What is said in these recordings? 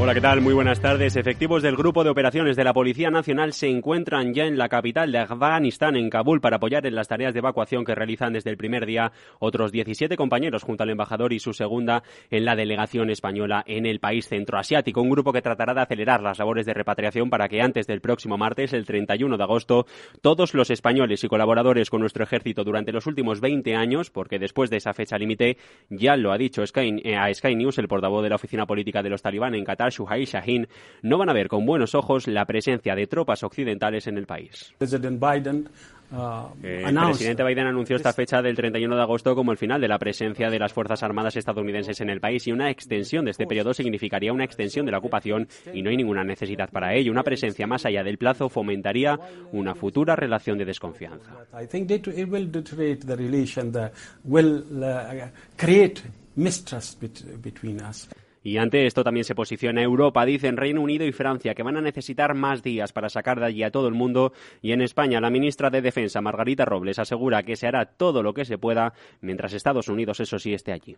Hola, ¿qué tal? Muy buenas tardes. Efectivos del Grupo de Operaciones de la Policía Nacional se encuentran ya en la capital de Afganistán, en Kabul, para apoyar en las tareas de evacuación que realizan desde el primer día otros 17 compañeros junto al embajador y su segunda en la delegación española en el país centroasiático. Un grupo que tratará de acelerar las labores de repatriación para que antes del próximo martes, el 31 de agosto, todos los españoles y colaboradores con nuestro ejército durante los últimos 20 años, porque después de esa fecha límite, ya lo ha dicho Sky, eh, a Sky News el portavoz de la oficina política de los talibán en Qatar, Shuhai Shahin, no van a ver con buenos ojos la presencia de tropas occidentales en el país. Uh, el presidente Biden anunció esta fecha del 31 de agosto como el final de la presencia de las Fuerzas Armadas estadounidenses en el país y una extensión de este periodo significaría una extensión de la ocupación y no hay ninguna necesidad para ello. Una presencia más allá del plazo fomentaría una futura relación de desconfianza. Y ante esto también se posiciona Europa, dicen Reino Unido y Francia, que van a necesitar más días para sacar de allí a todo el mundo. Y en España, la ministra de Defensa, Margarita Robles, asegura que se hará todo lo que se pueda mientras Estados Unidos, eso sí, esté allí.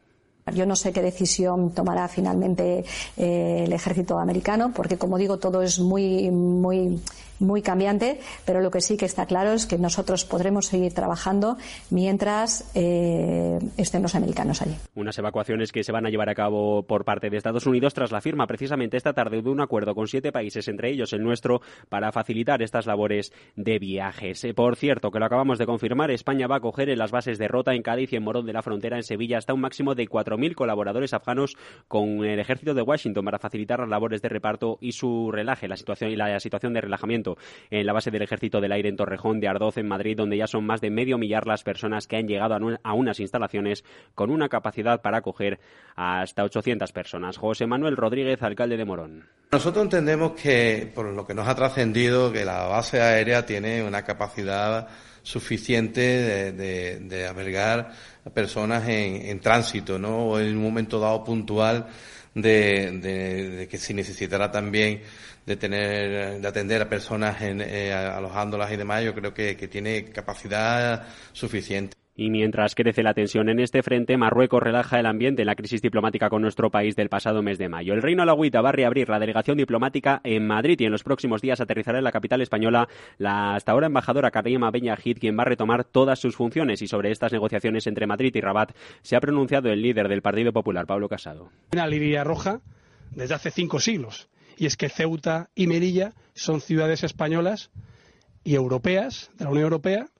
Yo no sé qué decisión tomará finalmente eh, el ejército americano, porque como digo, todo es muy, muy, muy cambiante, pero lo que sí que está claro es que nosotros podremos seguir trabajando mientras eh, estén los americanos allí. Unas evacuaciones que se van a llevar a cabo por parte de Estados Unidos tras la firma precisamente esta tarde de un acuerdo con siete países, entre ellos el nuestro, para facilitar estas labores de viajes. Eh, por cierto, que lo acabamos de confirmar, España va a coger en las bases de Rota, en Cádiz y en Morón de la Frontera, en Sevilla, hasta un máximo de 4.000 colaboradores afganos con el ejército de Washington para facilitar las labores de reparto y su relaje, la situación y la situación de relajamiento en la base del ejército del aire en Torrejón de Ardoz, en Madrid, donde ya son más de medio millar las personas que han llegado a unas instalaciones con una capacidad para acoger hasta 800 personas. José Manuel Rodríguez, alcalde de Morón. Nosotros entendemos que, por lo que nos ha trascendido, que la base aérea tiene una capacidad suficiente de, albergar a personas en, tránsito, ¿no? O en un momento dado puntual de, que si necesitará también de tener, de atender a personas en, eh, alojándolas y demás, yo creo que tiene capacidad suficiente. Y mientras crece la tensión en este frente, Marruecos relaja el ambiente en la crisis diplomática con nuestro país del pasado mes de mayo. El Reino Alagüita va a reabrir la delegación diplomática en Madrid y en los próximos días aterrizará en la capital española la hasta ahora embajadora Karima Benyahid, quien va a retomar todas sus funciones. Y sobre estas negociaciones entre Madrid y Rabat se ha pronunciado el líder del Partido Popular, Pablo Casado. Una línea roja desde hace cinco siglos. Y es que Ceuta y Melilla son ciudades españolas y europeas, de la Unión Europea,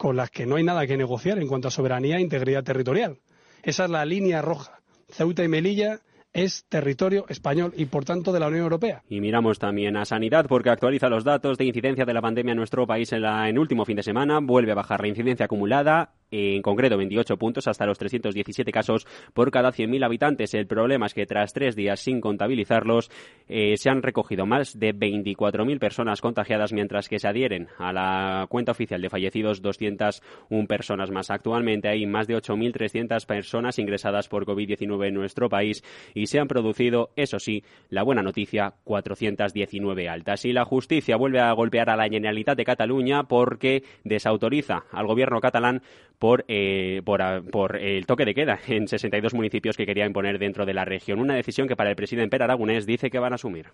con las que no hay nada que negociar en cuanto a soberanía e integridad territorial. Esa es la línea roja. Ceuta y Melilla es territorio español y por tanto de la Unión Europea. Y miramos también a sanidad porque actualiza los datos de incidencia de la pandemia en nuestro país en, el último fin de semana. Vuelve a bajar la incidencia acumulada en concreto 28 puntos hasta los 317 casos por cada 100.000 habitantes. El problema es que tras tres días sin contabilizarlos eh, se han recogido más de 24.000 personas contagiadas mientras que se adhieren a la cuenta oficial de fallecidos 201 personas más. Actualmente hay más de 8.300 personas ingresadas por COVID-19 en nuestro país y se han producido, eso sí, la buena noticia, 419 altas. Y la justicia vuelve a golpear a la Generalitat de Cataluña porque desautoriza al gobierno catalán por, eh, por, el toque de queda en 62 municipios que quería imponer dentro de la región. Una decisión que para el presidente Per Aragonés dice que van a asumir.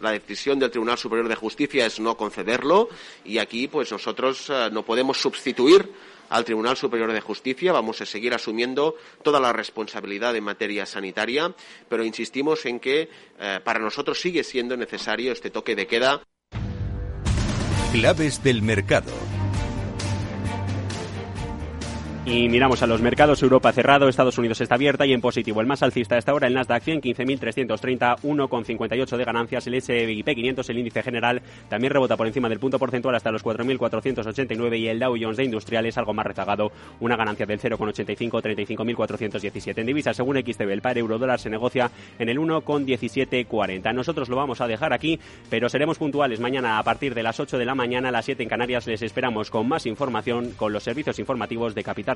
La decisión del Tribunal Superior de Justicia es no concederlo y aquí pues nosotros eh, no podemos sustituir al Tribunal Superior de Justicia. Vamos a seguir asumiendo toda la responsabilidad en materia sanitaria, pero insistimos en que eh, para nosotros sigue siendo necesario este toque de queda. Claves del mercado. Y miramos a los mercados, Europa cerrado, Estados Unidos está abierta y en positivo. El más alcista hasta ahora el Nasdaq 100, 15.330, 1,58 de ganancias. El S&P 500, el índice general, también rebota por encima del punto porcentual hasta los 4.489 y el Dow Jones de industriales algo más rezagado, una ganancia del 0,85, 35.417. En divisas, según XTB, el par euro dólar se negocia en el 1,1740. Nosotros lo vamos a dejar aquí, pero seremos puntuales mañana a partir de las 8 de la mañana, a las 7 en Canarias. Les esperamos con más información con los servicios informativos de Capital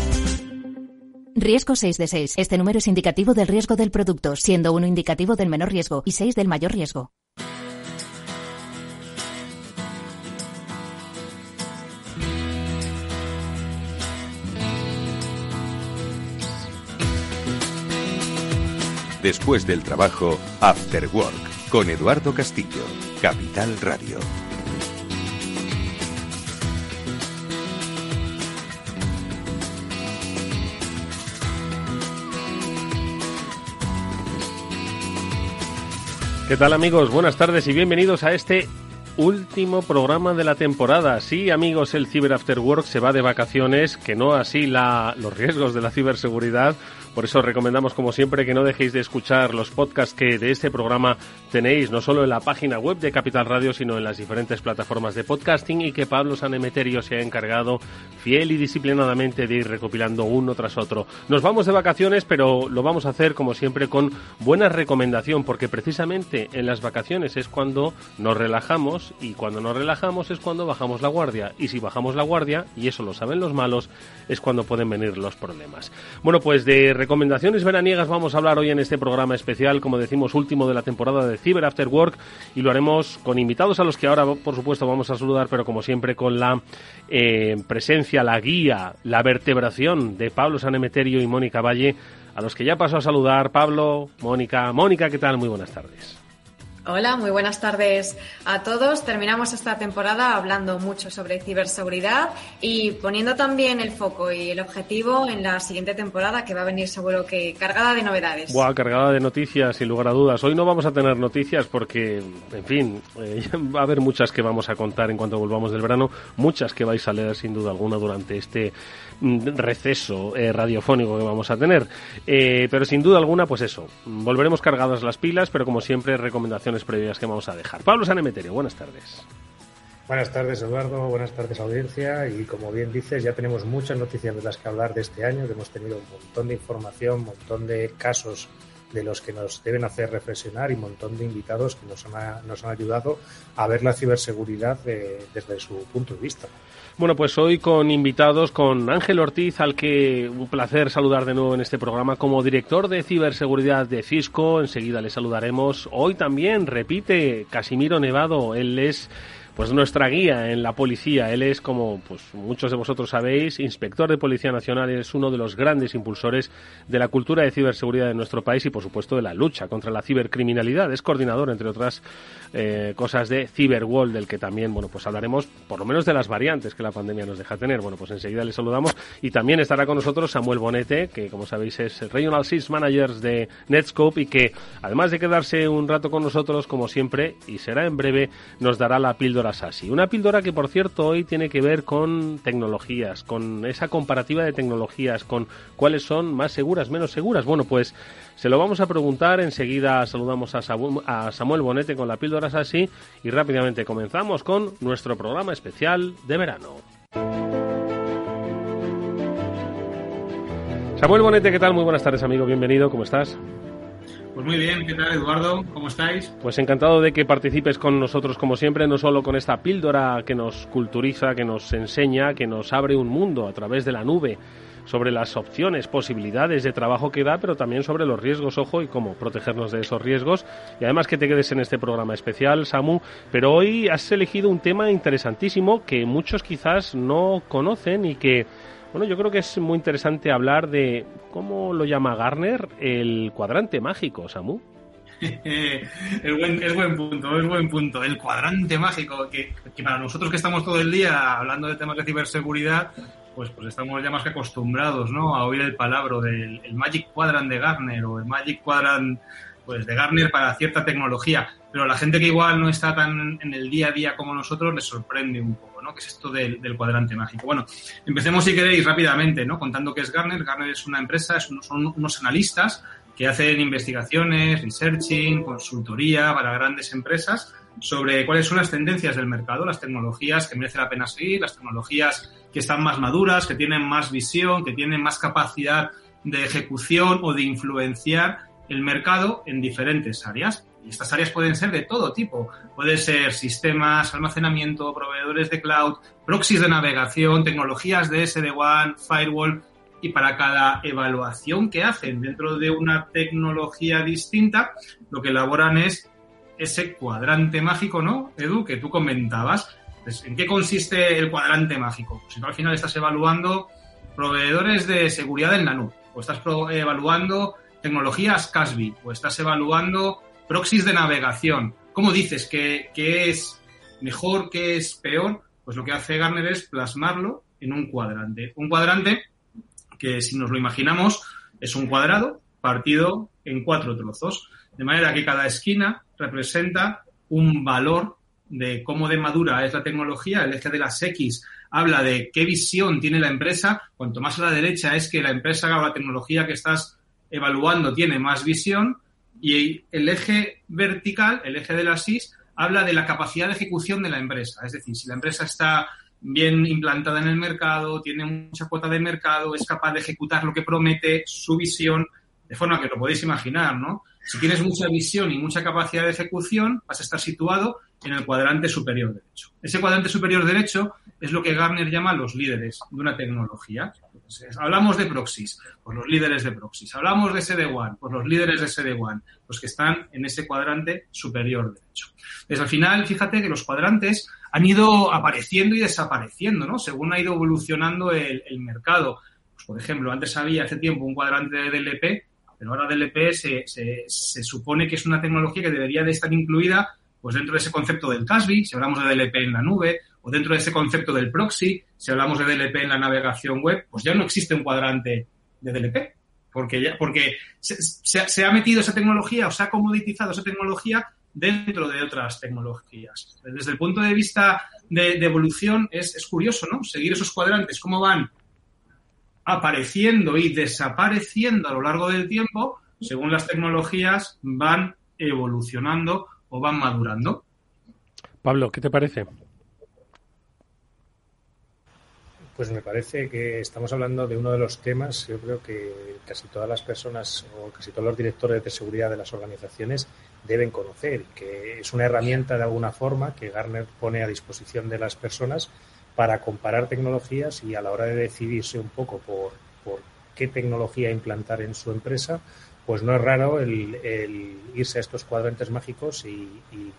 Riesgo 6 de 6. Este número es indicativo del riesgo del producto, siendo uno indicativo del menor riesgo y 6 del mayor riesgo. Después del trabajo, After Work, con Eduardo Castillo, Capital Radio. ¿Qué tal amigos? Buenas tardes y bienvenidos a este último programa de la temporada. Sí, amigos, el Cyber After Work se va de vacaciones, que no así la, los riesgos de la ciberseguridad por eso recomendamos, como siempre, que no dejéis de escuchar los podcasts que de este programa tenéis, no solo en la página web de Capital Radio, sino en las diferentes plataformas de podcasting y que Pablo Sanemeterio se ha encargado fiel y disciplinadamente de ir recopilando uno tras otro. Nos vamos de vacaciones, pero lo vamos a hacer, como siempre, con buena recomendación, porque precisamente en las vacaciones es cuando nos relajamos y cuando nos relajamos es cuando bajamos la guardia. Y si bajamos la guardia, y eso lo saben los malos, es cuando pueden venir los problemas. Bueno, pues de recomendaciones veraniegas vamos a hablar hoy en este programa especial, como decimos, último de la temporada de Cyber After Work y lo haremos con invitados a los que ahora, por supuesto, vamos a saludar, pero como siempre con la eh, presencia, la guía, la vertebración de Pablo Sanemeterio y Mónica Valle, a los que ya paso a saludar. Pablo, Mónica. Mónica, ¿qué tal? Muy buenas tardes. Hola, muy buenas tardes a todos. Terminamos esta temporada hablando mucho sobre ciberseguridad y poniendo también el foco y el objetivo en la siguiente temporada que va a venir seguro que cargada de novedades. Buah, cargada de noticias, sin lugar a dudas. Hoy no vamos a tener noticias porque, en fin, eh, va a haber muchas que vamos a contar en cuanto volvamos del verano, muchas que vais a leer sin duda alguna durante este receso eh, radiofónico que vamos a tener. Eh, pero sin duda alguna, pues eso, volveremos cargadas las pilas, pero como siempre, recomendaciones previas que vamos a dejar. Pablo Sanemeterio, buenas tardes. Buenas tardes, Eduardo. Buenas tardes, audiencia. Y como bien dices, ya tenemos muchas noticias de las que hablar de este año, que hemos tenido un montón de información, un montón de casos de los que nos deben hacer reflexionar y un montón de invitados que nos han, nos han ayudado a ver la ciberseguridad desde su punto de vista. Bueno, pues hoy con invitados, con Ángel Ortiz, al que un placer saludar de nuevo en este programa como director de ciberseguridad de Cisco. Enseguida le saludaremos. Hoy también repite Casimiro Nevado, él es pues nuestra guía en la policía. Él es, como pues muchos de vosotros sabéis, inspector de Policía Nacional es uno de los grandes impulsores de la cultura de ciberseguridad de nuestro país y, por supuesto, de la lucha contra la cibercriminalidad. Es coordinador, entre otras eh, cosas, de Cyberwall, del que también, bueno, pues hablaremos por lo menos de las variantes que la pandemia nos deja tener. Bueno, pues enseguida le saludamos y también estará con nosotros Samuel Bonete, que, como sabéis, es Regional Sales Manager de Netscope y que, además de quedarse un rato con nosotros, como siempre, y será en breve, nos dará la píldora así Una píldora que, por cierto, hoy tiene que ver con tecnologías, con esa comparativa de tecnologías, con cuáles son más seguras, menos seguras. Bueno, pues se lo vamos a preguntar. Enseguida saludamos a Samuel Bonete con la píldora así y rápidamente comenzamos con nuestro programa especial de verano. Samuel Bonete, ¿qué tal? Muy buenas tardes, amigo. Bienvenido. ¿Cómo estás? Pues muy bien, ¿qué tal Eduardo? ¿Cómo estáis? Pues encantado de que participes con nosotros como siempre, no solo con esta píldora que nos culturiza, que nos enseña, que nos abre un mundo a través de la nube sobre las opciones, posibilidades de trabajo que da, pero también sobre los riesgos, ojo, y cómo protegernos de esos riesgos. Y además que te quedes en este programa especial, Samu. Pero hoy has elegido un tema interesantísimo que muchos quizás no conocen y que bueno, yo creo que es muy interesante hablar de cómo lo llama Garner el cuadrante mágico, Samu. es, buen, punto, es buen punto. El cuadrante mágico, que, para nosotros que estamos todo el día hablando de temas de ciberseguridad, pues, pues estamos ya más que acostumbrados ¿no? a oír el palabra del el Magic Quadrant de Garner o el Magic Quadrant pues de Gartner para cierta tecnología, pero la gente que igual no está tan en el día a día como nosotros les sorprende un poco, ¿no? Que es esto del, cuadrante mágico. Bueno, empecemos si queréis rápidamente, ¿no? Contando qué es Gartner. Gartner es una empresa, son unos analistas que hacen investigaciones, researching, consultoría para grandes empresas sobre cuáles son las tendencias del mercado, las tecnologías que merece la pena seguir, las tecnologías que están más maduras, que tienen más visión, que tienen más capacidad de ejecución o de influenciar el mercado en diferentes áreas. Y estas áreas pueden ser de todo tipo. Puede ser sistemas, almacenamiento, proveedores de cloud, proxies de navegación, tecnologías de SD-WAN, firewall. Y para cada evaluación que hacen dentro de una tecnología distinta, lo que elaboran es ese cuadrante mágico, ¿no, Edu, que tú comentabas? Pues, ¿En qué consiste el cuadrante mágico? Si tú al final estás evaluando proveedores de seguridad en la nube, o estás evaluando tecnologías CASB, o estás evaluando proxies de navegación. ¿Cómo dices que, es mejor, que es peor? Pues lo que hace Gartner es plasmarlo en un cuadrante. Un cuadrante que, si nos lo imaginamos, es un cuadrado partido en cuatro trozos. De manera que cada esquina representa un valor de cómo de madura es la tecnología, el eje de las X habla de qué visión tiene la empresa, cuanto más a la derecha es que la empresa o la tecnología que estás evaluando tiene más visión y el eje vertical, el eje de las Y, habla de la capacidad de ejecución de la empresa. Es decir, si la empresa está bien implantada en el mercado, tiene mucha cuota de mercado, es capaz de ejecutar lo que promete, su visión, de forma que lo podéis imaginar, ¿no? Si tienes mucha visión y mucha capacidad de ejecución, vas a estar situado en el cuadrante superior derecho. Ese cuadrante superior derecho es lo que Gartner llama los líderes de una tecnología. hablamos de proxies, pues los líderes de proxies. Hablamos de SD-WAN, pues los líderes de SD-WAN, los que están en ese cuadrante superior derecho. Desde al final, fíjate que los cuadrantes han ido apareciendo y desapareciendo, ¿no? Según ha ido evolucionando el, mercado. Pues, por ejemplo, antes había hace tiempo un cuadrante de DLP, pero ahora DLP se, se, se supone que es una tecnología que debería de estar incluida pues dentro de ese concepto del CASB, si hablamos de DLP en la nube, o dentro de ese concepto del proxy, si hablamos de DLP en la navegación web, pues ya no existe un cuadrante de DLP, porque, ya, porque se, ha metido esa tecnología o se ha comoditizado esa tecnología dentro de otras tecnologías. Desde el punto de vista de, evolución es, es, curioso, ¿no? Seguir esos cuadrantes, cómo van apareciendo y desapareciendo a lo largo del tiempo, según las tecnologías van evolucionando o van madurando. Pablo, ¿qué te parece? Pues me parece que estamos hablando de uno de los temas, yo creo que casi todas las personas o casi todos los directores de seguridad de las organizaciones deben conocer, que es una herramienta de alguna forma que Garner pone a disposición de las personas para comparar tecnologías y a la hora de decidirse un poco por, por qué tecnología implantar en su empresa, pues no es raro el, irse a estos cuadrantes mágicos y,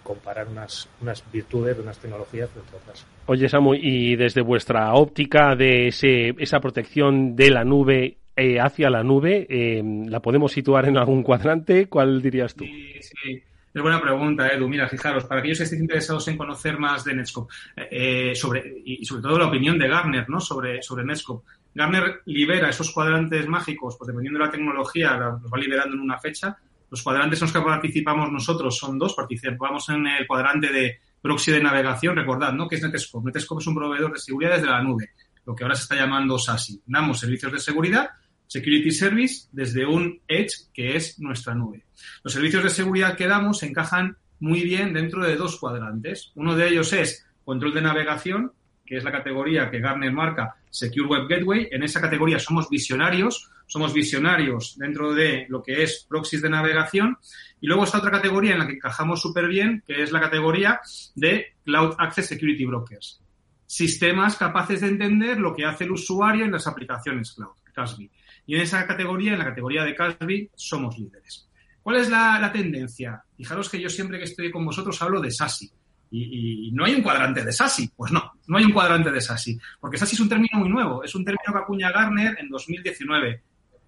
comparar unas, unas virtudes de unas tecnologías entre otras. Oye, Samu, y desde vuestra óptica de ese, esa protección de la nube eh, hacia la nube, eh, ¿la podemos situar en algún cuadrante? ¿Cuál dirías tú? Sí, sí. Es buena pregunta, Edu. Mira, fijaros, para aquellos que estén interesados en conocer más de Netscope eh, sobre, y sobre todo la opinión de Gartner ¿no? sobre, sobre Netscope, Gartner libera esos cuadrantes mágicos, pues dependiendo de la tecnología, los va liberando en una fecha. Los cuadrantes en los que participamos nosotros son dos. Participamos en el cuadrante de proxy de navegación. Recordad, ¿no? Que es Netscope. Netscope es un proveedor de seguridad desde la nube, lo que ahora se está llamando SASI. Damos servicios de seguridad, Security Service, desde un Edge, que es nuestra nube. Los servicios de seguridad que damos encajan muy bien dentro de dos cuadrantes. Uno de ellos es control de navegación, que es la categoría que Gartner marca Secure Web Gateway. En esa categoría somos visionarios, somos visionarios dentro de lo que es proxies de navegación. Y luego está otra categoría en la que encajamos súper bien, que es la categoría de Cloud Access Security Brokers. Sistemas capaces de entender lo que hace el usuario en las aplicaciones cloud, CASB. Y en esa categoría, en la categoría de CASB, somos líderes. ¿Cuál es la, la tendencia? Fijaros que yo siempre que estoy con vosotros hablo de SASI. Y, no hay un cuadrante de SASI. Pues no, no hay un cuadrante de SASI. Porque SASI es un término muy nuevo. Es un término que acuña Garner en 2019.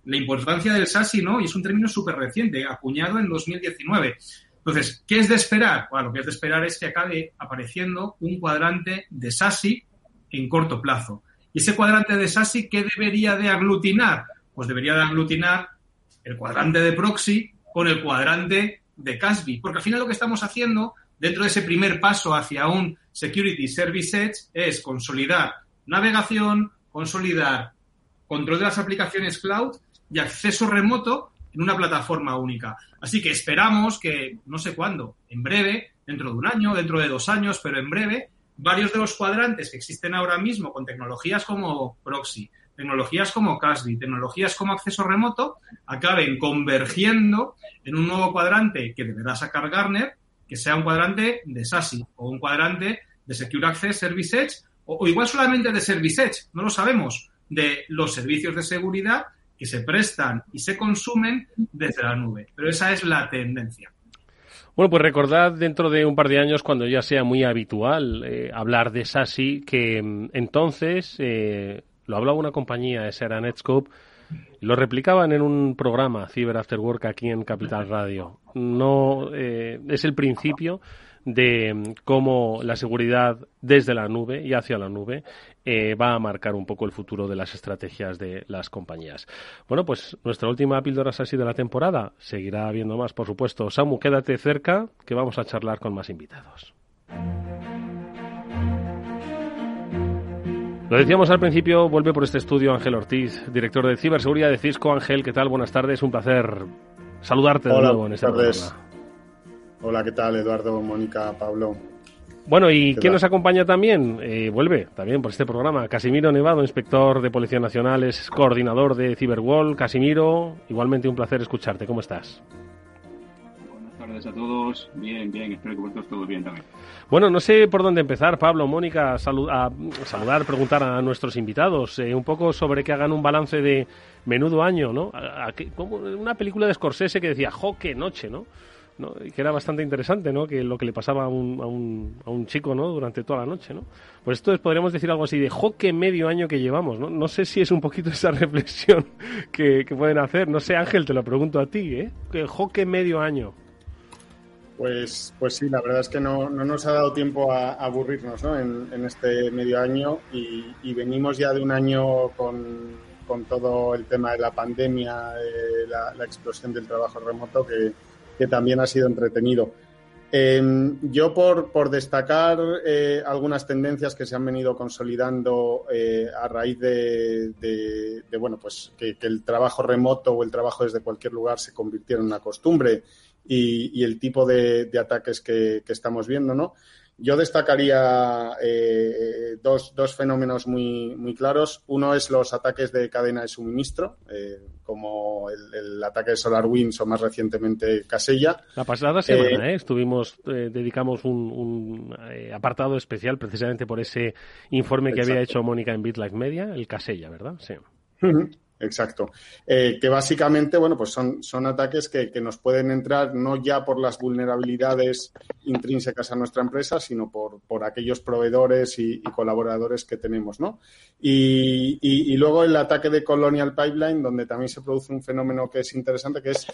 La importancia del SASI, ¿no? Y es un término súper reciente, acuñado en 2019. Entonces, ¿qué es de esperar? Bueno, lo que es de esperar es que acabe apareciendo un cuadrante de SASI en corto plazo. ¿Y ese cuadrante de SASI qué debería de aglutinar? Pues debería de aglutinar el cuadrante de proxy, con el cuadrante de Casby, porque al final lo que estamos haciendo dentro de ese primer paso hacia un Security Service Edge es consolidar navegación, consolidar control de las aplicaciones cloud y acceso remoto en una plataforma única. Así que esperamos que, no sé cuándo, en breve, dentro de un año, dentro de dos años, pero en breve, varios de los cuadrantes que existen ahora mismo con tecnologías como proxy, tecnologías como Casby, tecnologías como acceso remoto, acaben convergiendo en un nuevo cuadrante que deberá sacar Garner, que sea un cuadrante de SASI o un cuadrante de Secure Access Service Edge o, igual solamente de Service Edge, no lo sabemos, de los servicios de seguridad que se prestan y se consumen desde la nube. Pero esa es la tendencia. Bueno, pues recordad dentro de un par de años, cuando ya sea muy habitual eh, hablar de SASI, que mm, entonces eh, lo hablaba una compañía, esa era Netscope, lo replicaban en un programa, Cyber After Work, aquí en Capital Radio. No eh, es el principio de mm, cómo la seguridad desde la nube y hacia la nube eh, va a marcar un poco el futuro de las estrategias de las compañías. Bueno, pues nuestra última píldora así de la temporada. Seguirá habiendo más, por supuesto. Samu, quédate cerca, que vamos a charlar con más invitados. Lo decíamos al principio, vuelve por este estudio Ángel Ortiz, director de ciberseguridad de Cisco. Ángel, ¿qué tal? Buenas tardes, un placer saludarte de nuevo en este tardes. Hola, ¿qué tal, Eduardo, Mónica, Pablo? Bueno, ¿y quién nos acompaña también? Eh, vuelve también por este programa. Casimiro Nevado, inspector de Policía Nacional, es coordinador de Cyberwall. Casimiro, igualmente un placer escucharte. ¿Cómo estás? Tardes a todos. Bien, bien. Espero que vosotros todo bien también. Bueno, no sé por dónde empezar, Pablo, Mónica, a saludar, preguntar a nuestros invitados eh, un poco sobre que hagan un balance de menudo año, ¿no? como una película de Scorsese que decía, jo, qué noche, ¿no? que era bastante interesante, ¿no? Que lo que le pasaba a un, a un, a un chico, ¿no? Durante toda la noche, ¿no? Pues esto podríamos decir algo así de joque medio año que llevamos, ¿no? No sé si es un poquito esa reflexión que, pueden hacer. No sé, Ángel, te lo pregunto a ti, ¿eh? Que joque medio año. Pues, pues sí, la verdad es que no, no nos ha dado tiempo a, aburrirnos ¿no? en, en, este medio año y, venimos ya de un año con, con todo el tema de la pandemia, la, explosión del trabajo remoto que, que también ha sido entretenido. Em, yo por, por destacar eh, algunas tendencias que se han venido consolidando eh, a raíz de, bueno, pues que, el trabajo remoto o el trabajo desde cualquier lugar se convirtiera en una costumbre y, y el tipo de, ataques que, que, estamos viendo, ¿no? Yo destacaría eh, dos, dos, fenómenos muy, muy claros. Uno es los ataques de cadena de suministro, eh, como el, ataque de SolarWinds o más recientemente Casella. La pasada semana eh, estuvimos, dedicamos un, apartado especial precisamente por ese informe que había hecho Mónica en BitLife Media, el Casella, ¿verdad? Sí. Exacto. Eh, que básicamente, bueno, pues son, son ataques que, nos pueden entrar no ya por las vulnerabilidades intrínsecas a nuestra empresa, sino por, por aquellos proveedores y, colaboradores que tenemos, ¿no? Y, y, luego el ataque de Colonial Pipeline, donde también se produce un fenómeno que es interesante, que es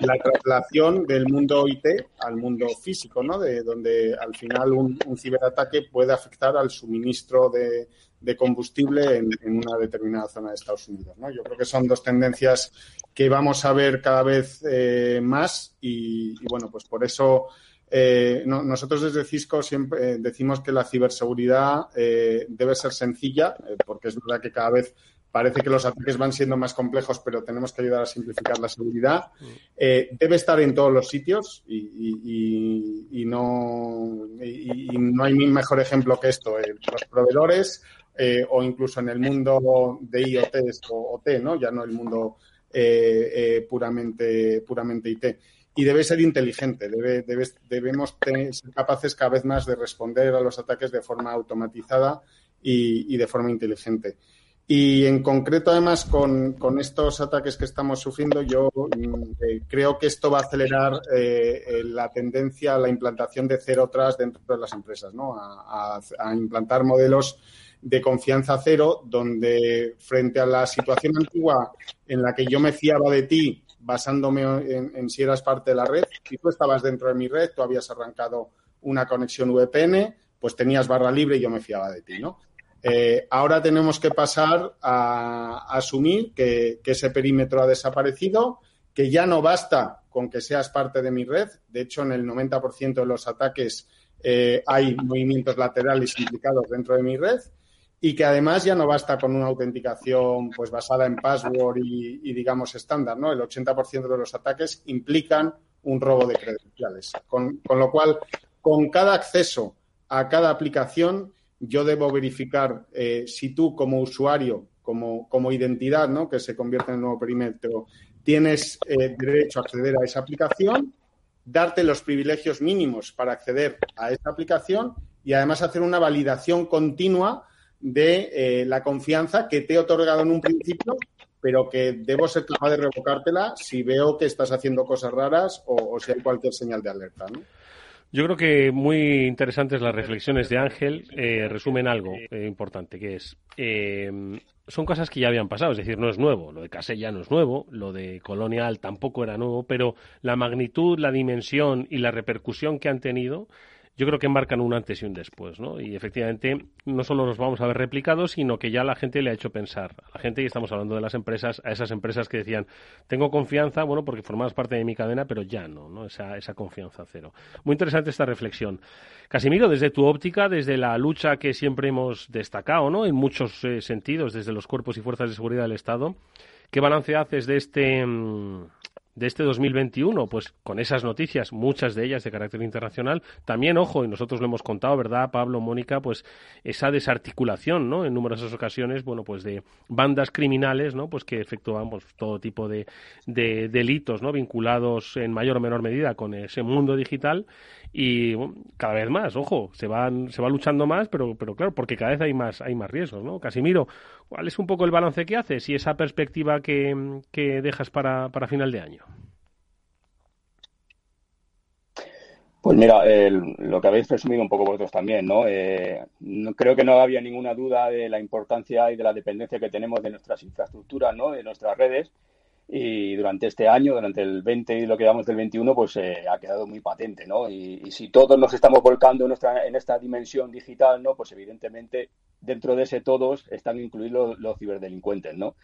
la traslación del mundo IT al mundo físico, ¿no? De donde al final un ciberataque puede afectar al suministro de, de combustible en, una determinada zona de Estados Unidos. ¿no? Yo creo que son dos tendencias que vamos a ver cada vez eh, más y, bueno, pues por eso eh, nosotros desde Cisco siempre eh, decimos que la ciberseguridad debe ser sencilla, porque es verdad que cada vez parece que los ataques van siendo más complejos, pero tenemos que ayudar a simplificar la seguridad. debe estar en todos los sitios y, no, y, no hay mejor ejemplo que esto. los proveedores eh, o incluso en el mundo de IoT o OT, ¿no? Ya no el mundo eh, eh, puramente, puramente IT. Y debe ser inteligente, debe, debemos ser capaces cada vez más de responder a los ataques de forma automatizada y, de forma inteligente. Y en concreto, además, con, estos ataques que estamos sufriendo, yo mm, creo que esto va a acelerar la tendencia a la implantación de cero tras dentro de las empresas, ¿no? a implantar modelos de confianza cero, donde frente a la situación antigua en la que yo me fiaba de ti basándome en, si eras parte de la red, si tú estabas dentro de mi red, tú habías arrancado una conexión VPN, pues tenías barra libre y yo me fiaba de ti, ¿no? Eh, ahora tenemos que pasar a, asumir que, ese perímetro ha desaparecido, que ya no basta con que seas parte de mi red. De hecho, en el 90% de los ataques eh, hay movimientos laterales implicados dentro de mi red y que además ya no basta con una autenticación pues basada en password y, digamos estándar, ¿no? El 80% de los ataques implican un robo de credenciales. Con, lo cual, con cada acceso a cada aplicación, yo debo verificar eh, si tú como usuario, como, como identidad, ¿no? Que se convierte en el nuevo perímetro, tienes eh, derecho a acceder a esa aplicación, darte los privilegios mínimos para acceder a esa aplicación y además hacer una validación continua de eh, la confianza que te he otorgado en un principio, pero que debo ser capaz de revocártela si veo que estás haciendo cosas raras o, si hay cualquier señal de alerta. Yo creo que muy interesantes las reflexiones de Ángel eh, resumen algo importante, que es son cosas que ya habían pasado, es decir, no es nuevo. Lo de Casella no es nuevo, lo de Colonial tampoco era nuevo, pero la magnitud, la dimensión y la repercusión que han tenido yo creo que marcan un antes y un después, ¿no? Y efectivamente no solo los vamos a ver replicados, sino que ya la gente le ha hecho pensar. A la gente, y estamos hablando de las empresas, a esas empresas que decían, tengo confianza, bueno, porque formabas parte de mi cadena, pero ya no, ¿no? Esa, esa confianza cero. Muy interesante esta reflexión. Casimiro, desde tu óptica, desde la lucha que siempre hemos destacado, ¿no? En muchos eh, sentidos, desde los cuerpos y fuerzas de seguridad del Estado, ¿qué balance haces de este... Mm, de este 2021, pues con esas noticias, muchas de ellas de carácter internacional, también, ojo, y nosotros lo hemos contado, ¿verdad, Pablo, Mónica? Pues esa desarticulación, ¿no? En numerosas ocasiones, bueno, pues de bandas criminales, ¿no? Pues que efectúan pues, todo tipo de, de delitos, ¿no? Vinculados en mayor o menor medida con ese mundo digital y cada vez más, ojo, se van se va luchando más, pero pero claro, porque cada vez hay más hay más riesgos, ¿no? Casimiro, ¿cuál es un poco el balance que haces y esa perspectiva que, dejas para, para final de año? Pues mira, lo que habéis presumido un poco vosotros también, ¿no? Eh, ¿no? Creo que no había ninguna duda de la importancia y de la dependencia que tenemos de nuestras infraestructuras, ¿no? De nuestras redes y durante este año, durante el 20 y lo que llevamos del 21, pues eh, ha quedado muy patente, ¿no? Y, si todos nos estamos volcando en, nuestra, en esta dimensión digital, ¿no? Pues evidentemente dentro de ese todos están incluidos los, ciberdelincuentes, ¿no?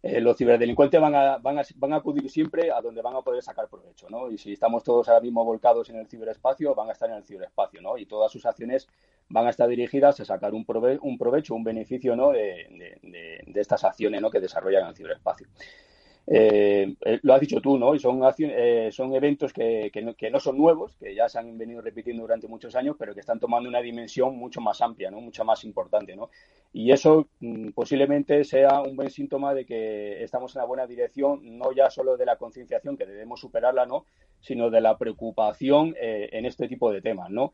Eh, los ciberdelincuentes van a, van, a, van a acudir siempre a donde van a poder sacar provecho, ¿no? Y si estamos todos ahora mismo volcados en el ciberespacio, van a estar en el ciberespacio, ¿no? Y todas sus acciones van a estar dirigidas a sacar un, un provecho, un beneficio, ¿no? De, de, de, estas acciones, ¿no? Que desarrollan en el ciberespacio. Eh, eh, lo has dicho tú, ¿no? Y son, eh, son eventos que, que, no, son nuevos, que ya se han venido repitiendo durante muchos años, pero que están tomando una dimensión mucho más amplia, ¿no? Mucho más importante, ¿no? Y eso mm, posiblemente sea un buen síntoma de que estamos en la buena dirección, no ya solo de la concienciación, que debemos superarla, ¿no? Sino de la preocupación en este tipo de temas, ¿no?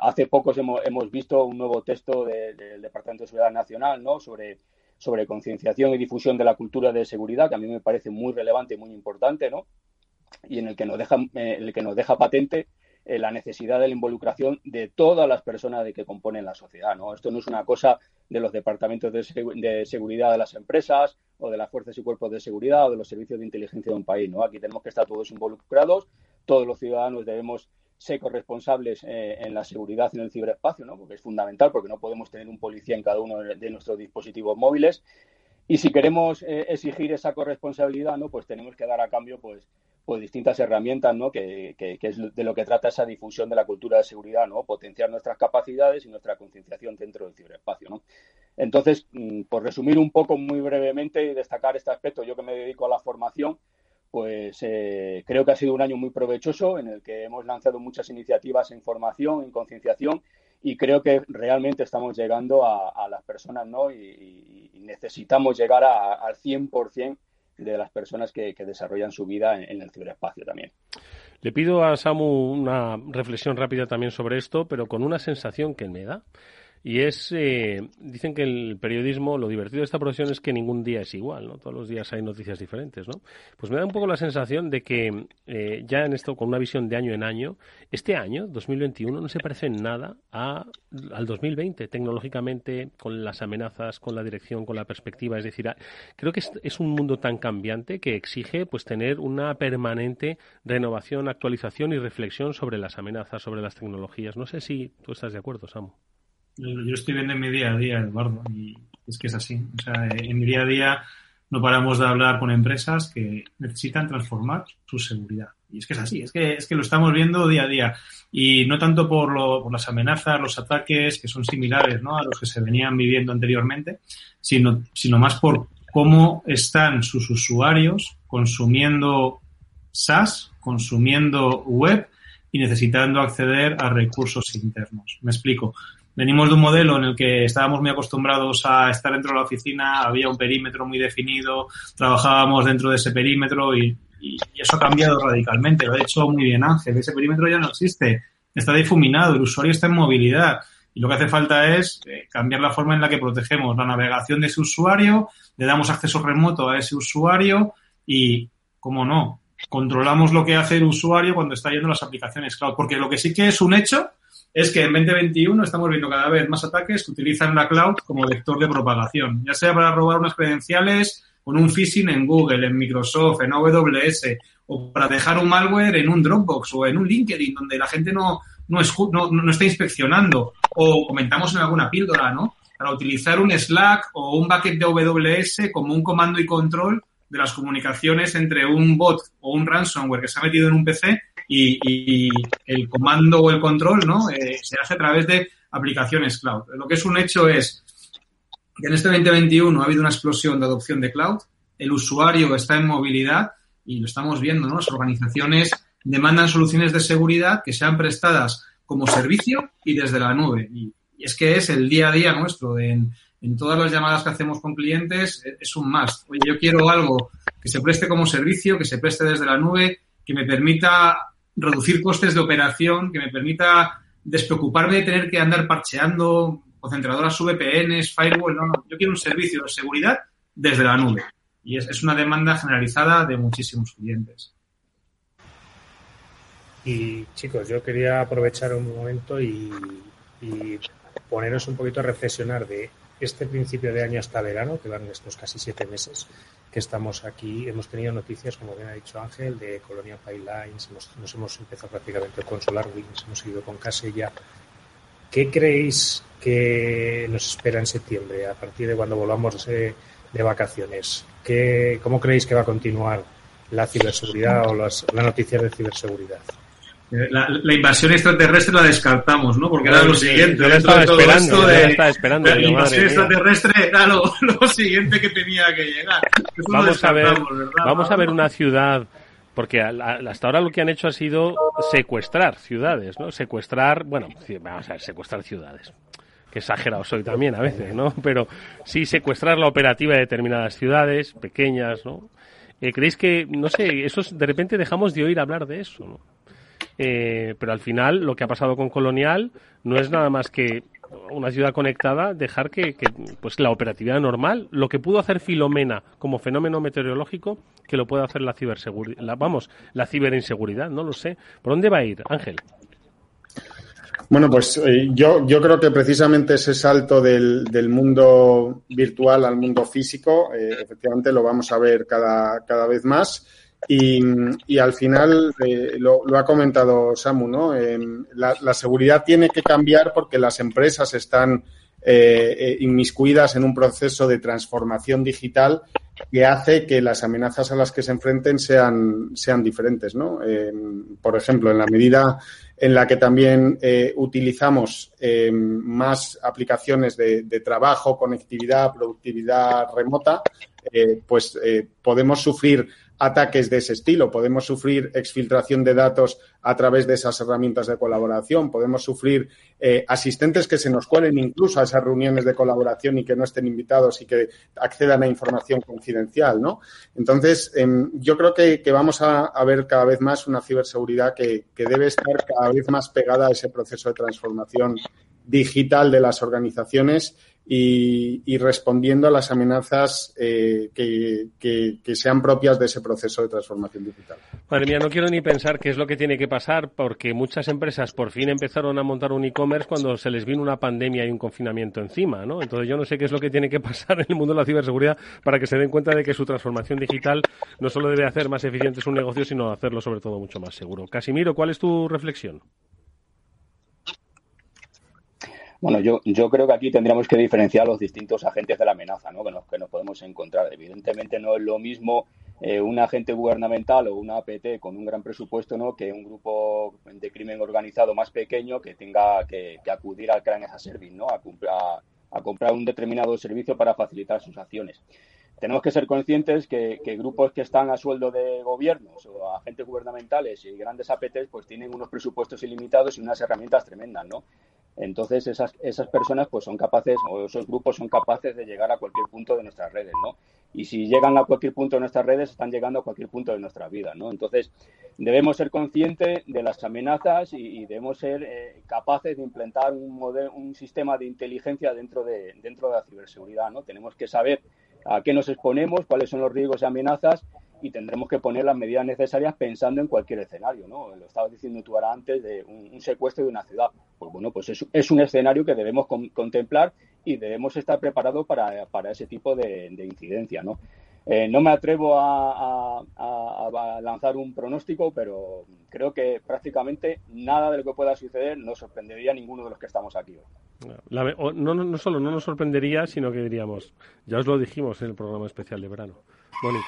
hace pocos hemos, hemos, visto un nuevo texto del Departamento de Seguridad Nacional, ¿no? Sobre sobre concienciación y difusión de la cultura de seguridad, que a mí me parece muy relevante y muy importante, ¿no? Y en el que nos deja, eh, el que nos deja patente eh, la necesidad de la involucración de todas las personas de que componen la sociedad, ¿no? Esto no es una cosa de los departamentos de, de, seguridad de las empresas o de las fuerzas y cuerpos de seguridad o de los servicios de inteligencia de un país, ¿no? Aquí tenemos que estar todos involucrados, todos los ciudadanos debemos ser corresponsables eh, en la seguridad en el ciberespacio, ¿no? porque es fundamental, porque no podemos tener un policía en cada uno de nuestros dispositivos móviles. Y si queremos eh, exigir esa corresponsabilidad, ¿no? pues tenemos que dar a cambio pues, pues distintas herramientas, ¿no? Que, que, es de lo que trata esa difusión de la cultura de seguridad, ¿no? potenciar nuestras capacidades y nuestra concienciación dentro del ciberespacio. ¿no? Entonces, mm, por resumir un poco muy brevemente y destacar este aspecto, yo que me dedico a la formación, pues eh, creo que ha sido un año muy provechoso en el que hemos lanzado muchas iniciativas en formación, en concienciación y creo que realmente estamos llegando a, las personas ¿no? y, necesitamos llegar al 100% de las personas que, desarrollan su vida en, el ciberespacio también. Le pido a Samu una reflexión rápida también sobre esto, pero con una sensación que me da y es, eh, dicen que el periodismo, lo divertido de esta profesión es que ningún día es igual, ¿no? Todos los días hay noticias diferentes, ¿no? Pues me da un poco la sensación de que eh, ya en esto, con una visión de año en año, este año, 2021, no se parece en nada a, al 2020, tecnológicamente, con las amenazas, con la dirección, con la perspectiva. Es decir, creo que es, es un mundo tan cambiante que exige, pues, tener una permanente renovación, actualización y reflexión sobre las amenazas, sobre las tecnologías. No sé si tú estás de acuerdo, Samu. Yo estoy viendo en mi día a día, Eduardo, y es que es así. O sea, en mi día a día no paramos de hablar con empresas que necesitan transformar su seguridad. Y es que es así, es que, es que lo estamos viendo día a día. Y no tanto por, lo, por las amenazas, los ataques, que son similares ¿no? a los que se venían viviendo anteriormente, sino, sino más por cómo están sus usuarios consumiendo SaaS, consumiendo web y necesitando acceder a recursos internos. Me explico. Venimos de un modelo en el que estábamos muy acostumbrados a estar dentro de la oficina, había un perímetro muy definido, trabajábamos dentro de ese perímetro y, eso ha cambiado radicalmente. Lo ha hecho muy bien Ángel. Ese perímetro ya no existe. Está difuminado, el usuario está en movilidad. Y lo que hace falta es eh, cambiar la forma en la que protegemos la navegación de ese usuario, le damos acceso remoto a ese usuario y, como no, controlamos lo que hace el usuario cuando está yendo las aplicaciones cloud. Porque lo que sí que es un hecho es que en 2021 estamos viendo cada vez más ataques que utilizan la cloud como vector de propagación, ya sea para robar unas credenciales con un phishing en Google, en Microsoft, en AWS, o para dejar un malware en un Dropbox o en un LinkedIn donde la gente no, no, no, está inspeccionando, o comentamos en alguna píldora, ¿no? Para utilizar un Slack o un bucket de AWS como un comando y control de las comunicaciones entre un bot o un ransomware que se ha metido en un PC y, el comando o el control ¿no? Eh, se hace a través de aplicaciones cloud. Lo que es un hecho es que en este 2021 ha habido una explosión de adopción de cloud, el usuario está en movilidad y lo estamos viendo, ¿no? Las organizaciones demandan soluciones de seguridad que sean prestadas como servicio y desde la nube. Y, es que es el día a día nuestro en, en todas las llamadas que hacemos con clientes es un must. Oye, yo quiero algo que se preste como servicio, que se preste desde la nube, que me permita reducir costes de operación, que me permita despreocuparme de tener que andar parcheando concentradoras VPNs, firewall. No, no, yo quiero un servicio de seguridad desde la nube. Y es, una demanda generalizada de muchísimos clientes. Y chicos, yo quería aprovechar un momento y, y poneros un poquito a reflexionar de este principio de año hasta verano, que van estos casi siete meses que estamos aquí, hemos tenido noticias, como bien ha dicho Ángel, de Colonia Pipelines, nos hemos empezado prácticamente con SolarWinds, hemos ido con Casella. ¿Qué creéis que nos espera en septiembre, a partir de cuando volvamos de, vacaciones? ¿Qué, ¿Cómo creéis que va a continuar la ciberseguridad o las noticias de ciberseguridad? La, invasión extraterrestre la descartamos, ¿no? Porque era lo siguiente. Yo la estaba esperando, la estaba esperando. La invasión extraterrestre era lo, siguiente que tenía que llegar. vamos a ver, vamos a ver una ciudad porque hasta ahora lo que han hecho ha sido secuestrar ciudades, ¿no? Secuestrar, bueno, vamos a ver, secuestrar ciudades. Que exagerado soy también a veces, ¿no? Pero sí secuestrar la operativa de determinadas ciudades pequeñas, ¿no? Eh, ¿Creéis que, no sé, eso de repente dejamos de oír hablar de eso, ¿no? Eh, pero al final lo que ha pasado con Colonial no es nada más que una ciudad conectada, dejar que, pues la operatividad normal, lo que pudo hacer Filomena como fenómeno meteorológico, que lo pueda hacer la ciberseguridad, vamos, la ciberinseguridad, no lo sé. ¿Por dónde va a ir, Ángel? Bueno, pues eh, yo, yo creo que precisamente ese salto del, del mundo virtual al mundo físico, eh, efectivamente lo vamos a ver cada, cada vez más. Y, al final, eh, lo, ha comentado Samu, ¿no? la, seguridad tiene que cambiar porque las empresas están eh, eh, inmiscuidas en un proceso de transformación digital que hace que las amenazas a las que se enfrenten sean, sean diferentes, ¿no? por ejemplo, en la medida en la que también utilizamos más aplicaciones de, de, trabajo, conectividad, productividad remota, pues podemos sufrir ataques de ese estilo. Podemos sufrir exfiltración de datos a través de esas herramientas de colaboración. Podemos sufrir eh, asistentes que se nos cuelen incluso a esas reuniones de colaboración y que no estén invitados y que accedan a información confidencial, ¿no? Entonces, em, yo creo que, vamos a, ver cada vez más una ciberseguridad que, que debe estar cada vez más pegada a ese proceso de transformación digital de las organizaciones y, respondiendo a las amenazas eh, que, sean propias de ese proceso de transformación digital. Madre mía, no quiero ni pensar qué es lo que tiene que pasar porque muchas empresas por fin empezaron a montar un e-commerce cuando se les vino una pandemia y un confinamiento encima, ¿no? Entonces yo no sé qué es lo que tiene que pasar en el mundo de la ciberseguridad para que se den cuenta de que su transformación digital no solo debe hacer más eficiente su negocio, sino hacerlo sobre todo mucho más seguro. Casimiro, ¿cuál es tu reflexión? Bueno, yo, yo creo que aquí tendríamos que diferenciar los distintos agentes de la amenaza ¿no? que, nos, que nos podemos encontrar. Evidentemente no es lo mismo eh, un agente gubernamental o una APT con un gran presupuesto ¿no? que un grupo de crimen organizado más pequeño que tenga que, acudir al Crane as Service, ¿no? a, a, a comprar un determinado servicio para facilitar sus acciones tenemos que ser conscientes que, grupos que están a sueldo de gobiernos o agentes gubernamentales y grandes APTs pues tienen unos presupuestos ilimitados y unas herramientas tremendas, ¿no? Entonces esas, esas personas pues son capaces o esos grupos son capaces de llegar a cualquier punto de nuestras redes, ¿no? Y si llegan a cualquier punto de nuestras redes están llegando a cualquier punto de nuestra vida, ¿no? Entonces debemos ser conscientes de las amenazas y, debemos ser eh, capaces de implementar un, modelo, un sistema de inteligencia dentro de, dentro de la ciberseguridad, ¿no? Tenemos que saber a qué nos exponemos, cuáles son los riesgos y amenazas y tendremos que poner las medidas necesarias pensando en cualquier escenario, ¿no? Lo estabas diciendo tú ahora antes de un, secuestro de una ciudad. Pues bueno, pues es, un escenario que debemos contemplar y debemos estar preparados para, para ese tipo de, de incidencia, ¿no? Eh, no me atrevo a, lanzar un pronóstico, pero creo que prácticamente nada de lo que pueda suceder nos sorprendería a ninguno de los que estamos aquí. no, no, solo no nos sorprendería, sino que diríamos, ya os lo dijimos en el programa especial de verano. Mónica.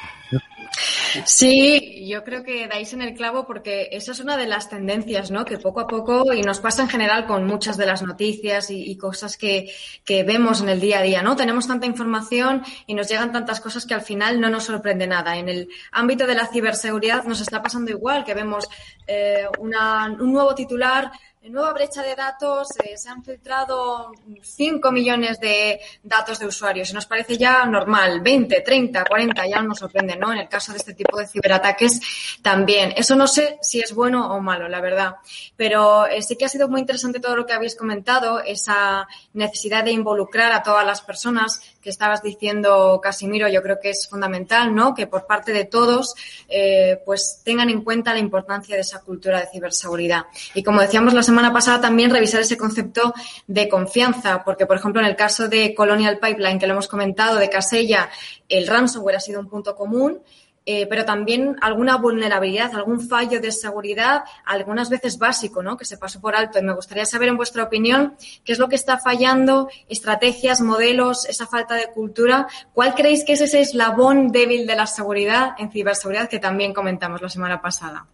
Sí, yo creo que dais en el clavo porque esa es una de las tendencias, ¿no? Que poco a poco, y nos pasa en general con muchas de las noticias y, cosas que, que, vemos en el día a día, ¿no? Tenemos tanta información y nos llegan tantas cosas que al final no nos sorprende nada. En el ámbito de la ciberseguridad nos está pasando igual, que vemos eh, una, un nuevo titular nueva brecha de datos eh, se han filtrado 5 millones de datos de usuarios y nos parece ya normal. 20, 30, 40 ya nos sorprende, ¿no? En el caso de este tipo de ciberataques también. Eso no sé si es bueno o malo, la verdad. Pero eh, sí que ha sido muy interesante todo lo que habéis comentado, esa necesidad de involucrar a todas las personas que estabas diciendo, Casimiro, yo creo que es fundamental, ¿no? Que por parte de todos, eh, pues tengan en cuenta la importancia de esa cultura de ciberseguridad. Y como decíamos la semana pasada, también revisar ese concepto de confianza, porque, por ejemplo, en el caso de Colonial Pipeline, que lo hemos comentado, de Casella, el ransomware ha sido un punto común eh, pero también alguna vulnerabilidad, algún fallo de seguridad, algunas veces básico, ¿no? Que se pasó por alto. Y me gustaría saber, en vuestra opinión, qué es lo que está fallando, estrategias, modelos, esa falta de cultura. ¿Cuál creéis que es ese eslabón débil de la seguridad en ciberseguridad que también comentamos la semana pasada?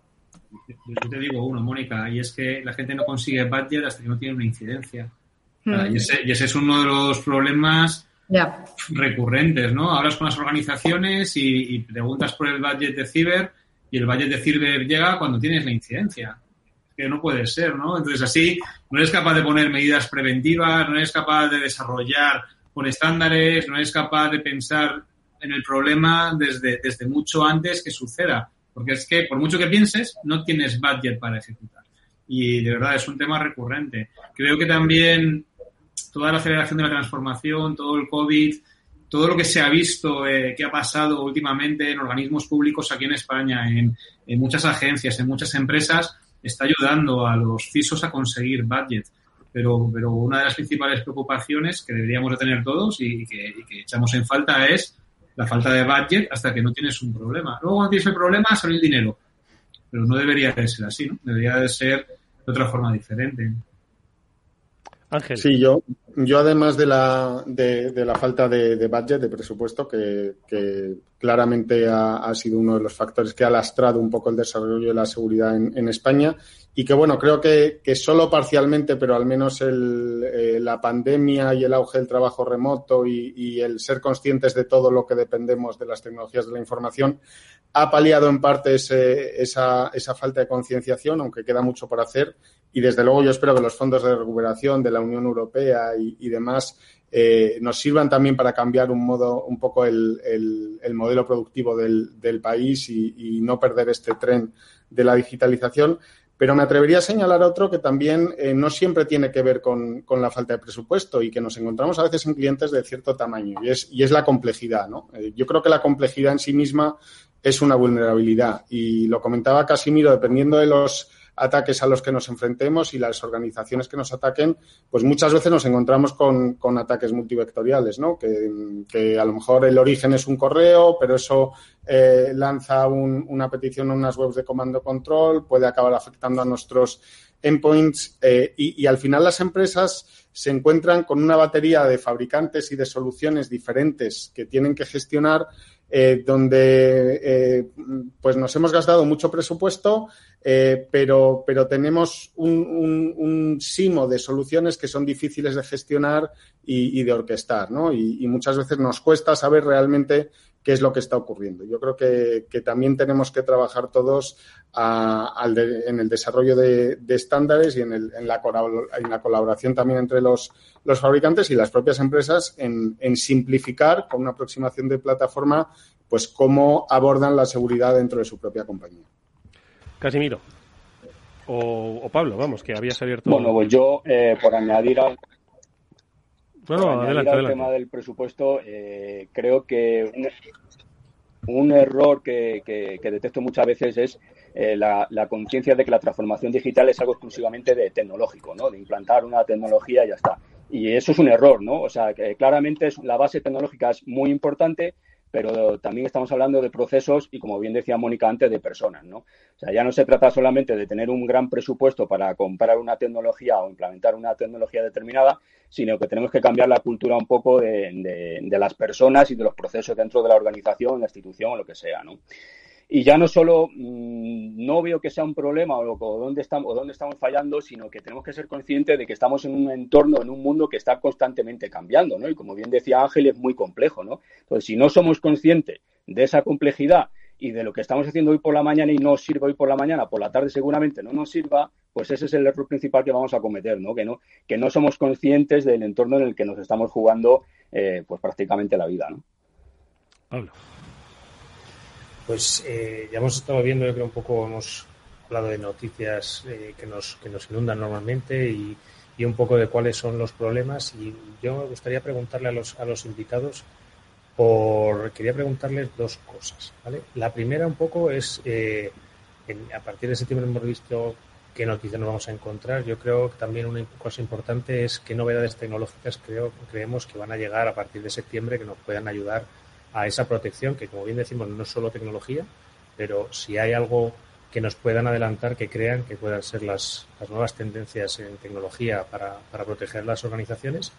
Yo te digo uno, Mónica, y es que la gente no consigue budget hasta que no tiene una incidencia. Hmm. y ese es uno de los problemas recurrentes, ¿no? Hablas con las organizaciones y, preguntas por el budget de ciber y el budget de ciber llega cuando tienes la incidencia. Que no puede ser, ¿no? Entonces así no eres capaz de poner medidas preventivas, no eres capaz de desarrollar con estándares, no eres capaz de pensar en el problema desde, desde mucho antes que suceda. Porque es que por mucho que pienses, no tienes budget para ejecutar. Y de verdad es un tema recurrente. Creo que también toda la aceleración de la transformación, todo el COVID, todo lo que se ha visto eh, que ha pasado últimamente en organismos públicos aquí en España, en, muchas agencias, en muchas empresas, está ayudando a los CISOs a conseguir budget. Pero, pero una de las principales preocupaciones que deberíamos de tener todos y que, echamos en falta es la falta de budget hasta que no tienes un problema. Luego cuando tienes el problema sale el dinero. Pero no debería de ser así, ¿no? Debería de ser de otra forma diferente. Ángel. Sí, yo, yo además de la, de, la falta de, budget, de presupuesto, que, claramente ha, sido uno de los factores que ha lastrado un poco el desarrollo de la seguridad en, España y que, bueno, creo que, que solo parcialmente, pero al menos el, eh, la pandemia y el auge del trabajo remoto y, el ser conscientes de todo lo que dependemos de las tecnologías de la información ha paliado en parte esa, esa falta de concienciación, aunque queda mucho por hacer y desde luego yo espero que los fondos de recuperación de la Unión Europea y, demás eh, nos sirvan también para cambiar un modo, un poco el, modelo productivo del, país y, no perder este tren de la digitalización. Pero me atrevería a señalar otro que también eh, no siempre tiene que ver con, la falta de presupuesto y que nos encontramos a veces en clientes de cierto tamaño y es, y es la complejidad. ¿no? Eh, yo creo que la complejidad en sí misma es una vulnerabilidad y lo comentaba Casimiro, dependiendo de los ataques a los que nos enfrentemos y las organizaciones que nos ataquen, pues muchas veces nos encontramos con, con ataques multivectoriales, ¿no? Que, a lo mejor el origen es un correo, pero eso eh, lanza una petición a unas webs de comando control, puede acabar afectando a nuestros endpoints eh, y, al final las empresas se encuentran con una batería de fabricantes y de soluciones diferentes que tienen que gestionar eh, donde eh, pues nos hemos gastado mucho presupuesto, pero, pero tenemos un, simo de soluciones que son difíciles de gestionar y, de orquestar, ¿no? y, muchas veces nos cuesta saber realmente qué es lo que está ocurriendo. Yo creo que, también tenemos que trabajar todos en el desarrollo de, estándares y en, la, colaboración también entre los, fabricantes y las propias empresas en, simplificar con una aproximación de plataforma pues cómo abordan la seguridad dentro de su propia compañía. Casimiro. O, Pablo, vamos, que habías abierto. Bueno, pues yo, eh, por añadir al, bueno, adelante, al tema del presupuesto, eh, creo que un, error que, detecto muchas veces es eh, la, conciencia de que la transformación digital es algo exclusivamente de tecnológico, ¿no? De implantar una tecnología y ya está. Y eso es un error, ¿no? O sea, que claramente es, la base tecnológica es muy importante, pero también estamos hablando de procesos y, como bien decía Mónica antes, de personas, ¿no? O sea, ya no se trata solamente de tener un gran presupuesto para comprar una tecnología o implementar una tecnología determinada, sino que tenemos que cambiar la cultura un poco de, de las personas y de los procesos dentro de la organización, la institución o lo que sea, ¿no? Y ya no solo mm, no veo que sea un problema o, dónde estamos, o dónde estamos fallando, sino que tenemos que ser conscientes de que estamos en un entorno, en un mundo que está constantemente cambiando, ¿no? Y como bien decía Ángel, es muy complejo, ¿no? Entonces, si no somos conscientes de esa complejidad y de lo que estamos haciendo hoy por la mañana y no sirve hoy por la mañana, por la tarde seguramente no nos sirva, pues ese es el error principal que vamos a cometer, ¿no? Que no, que no somos conscientes del entorno en el que nos estamos jugando, eh, pues prácticamente la vida, ¿no? Pablo. Pues eh, ya hemos estado viendo, yo creo un poco hemos hablado de noticias eh, que, nos, que nos inundan normalmente y, un poco de cuáles son los problemas. Y yo me gustaría preguntarle a los, a los invitados por, quería preguntarles dos cosas. ¿vale? La primera un poco es, eh, a partir de septiembre hemos visto qué noticias nos vamos a encontrar. Yo creo que también una cosa importante es qué novedades tecnológicas creo, creemos que van a llegar a partir de septiembre que nos puedan ayudar a esa protección, que como bien decimos no es solo tecnología, pero si hay algo que nos puedan adelantar, que crean que puedan ser las, las nuevas tendencias en tecnología para, para, proteger las organizaciones.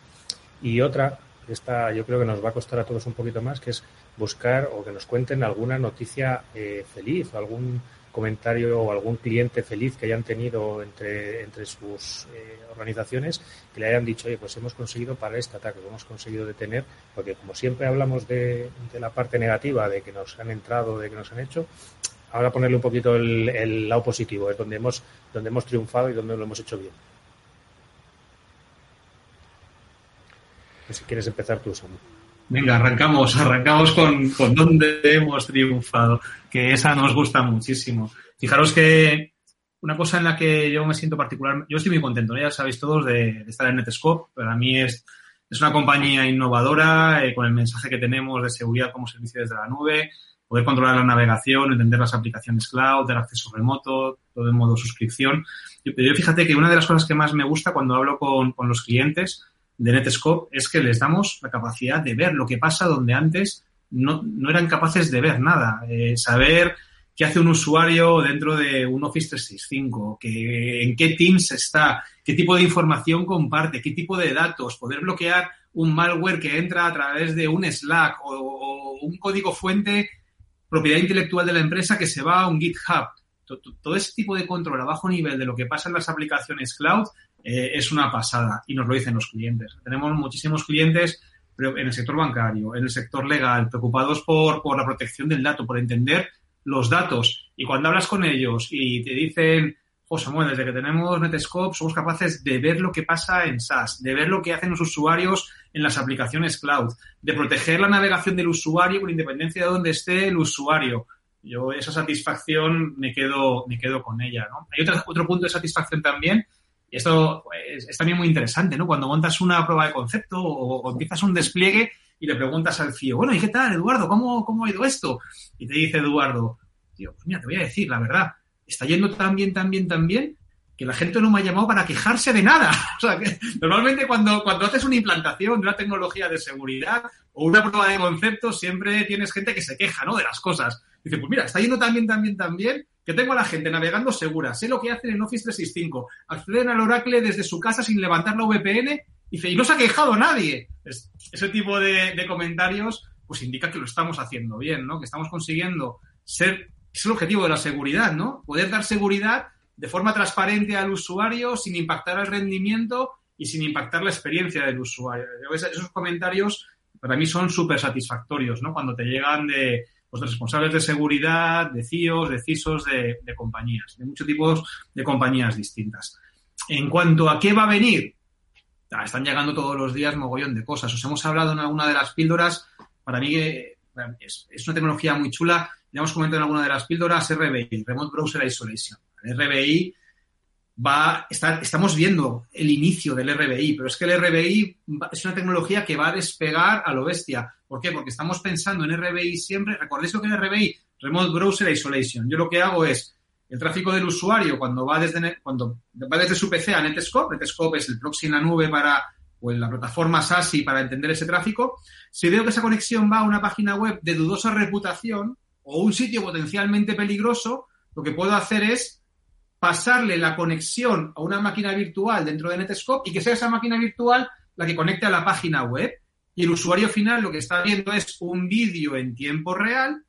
Y otra, esta yo creo que nos va a costar a todos un poquito más, que es buscar o que nos cuenten alguna noticia eh, feliz o algún comentario o algún cliente feliz que hayan tenido entre, entre sus eh, organizaciones que le hayan dicho, oye, pues hemos conseguido para este ataque, hemos conseguido detener, porque como siempre hablamos de, la parte negativa, de que nos han entrado, de que nos han hecho, ahora ponerle un poquito el, lado positivo, es donde hemos, donde hemos triunfado y donde lo hemos hecho bien. Si quieres empezar tú, Samu. Venga, arrancamos, arrancamos con, con donde hemos triunfado, que esa nos gusta muchísimo. Fijaros que una cosa en la que yo me siento particular, yo estoy muy contento, ya sabéis todos, de, estar en Netscope. Para mí es, es una compañía innovadora, eh, con el mensaje que tenemos de seguridad como servicio desde la nube, poder controlar la navegación, entender las aplicaciones cloud, del acceso remoto, todo en modo suscripción. Pero yo fíjate que una de las cosas que más me gusta cuando hablo con, con los clientes de Netscope es que les damos la capacidad de ver lo que pasa donde antes no, no eran capaces de ver nada. Eh, saber qué hace un usuario dentro de un Office 365, que, en qué Teams está, qué tipo de información comparte, qué tipo de datos, poder bloquear un malware que entra a través de un Slack o, un código fuente propiedad intelectual de la empresa que se va a un GitHub. Todo ese tipo de control a bajo nivel de lo que pasa en las aplicaciones cloud eh, es una pasada y nos lo dicen los clientes. Tenemos muchísimos clientes en el sector bancario, en el sector legal, preocupados por, por la protección del dato, por entender los datos. Y cuando hablas con ellos y te dicen, José Samuel, desde que tenemos Netscope somos capaces de ver lo que pasa en SaaS, de ver lo que hacen los usuarios en las aplicaciones cloud, de proteger la navegación del usuario con independencia de dónde esté el usuario. Yo esa satisfacción me quedo, me quedo con ella. Hay otro punto de satisfacción también, y esto pues, es también muy interesante, ¿no? Cuando montas una prueba de concepto o, empiezas un despliegue y le preguntas al CIO, bueno, ¿y qué tal, Eduardo? ¿Cómo, ¿Cómo ha ido esto? Y te dice Eduardo, tío, pues mira, te voy a decir la verdad, está yendo tan bien, tan bien, tan bien, que la gente no me ha llamado para quejarse de nada. O sea, que normalmente cuando, cuando haces una implantación de una tecnología de seguridad o una prueba de concepto, siempre tienes gente que se queja, ¿no? De las cosas. Dice, pues mira, está yendo bien, tan bien, que tengo a la gente navegando segura. Sé lo que hacen en Office 365. Acceden al Oracle desde su casa sin levantar la VPN. Dice, y no se ha quejado nadie. ese tipo de, de comentarios, pues indica que lo estamos haciendo bien, ¿no? Que estamos consiguiendo ser, es el objetivo de la seguridad, ¿no? Poder dar seguridad de forma transparente al usuario sin impactar el rendimiento y sin impactar la experiencia del usuario. Esos comentarios para mí son súper satisfactorios, ¿no? Cuando te llegan de, pues, responsables de seguridad, de CIOs, de CISOs de, compañías, de muchos tipos de compañías distintas. En cuanto a qué va a venir, están llegando todos los días mogollón de cosas. Os hemos hablado en alguna de las píldoras. Para mí eh, es, es una tecnología muy chula. Ya hemos comentado en alguna de las píldoras RBI, Remote Browser Isolation. RBI va, está, estamos viendo el inicio del RBI, pero es que el RBI es una tecnología que va a despegar a lo bestia. ¿Por qué? Porque estamos pensando en RBI siempre. ¿Recordéis lo que es RBI? Remote Browser Isolation. Yo lo que hago es el tráfico del usuario cuando va desde, cuando va desde su PC a Netscope. Netscope es el proxy en la nube para pues, la plataforma SASI para entender ese tráfico. Si veo que esa conexión va a una página web de dudosa reputación o un sitio potencialmente peligroso, lo que puedo hacer es pasarle la conexión a una máquina virtual dentro de Netscope y que sea esa máquina virtual la que conecte a la página web. Y el usuario final lo que está viendo es un vídeo en tiempo real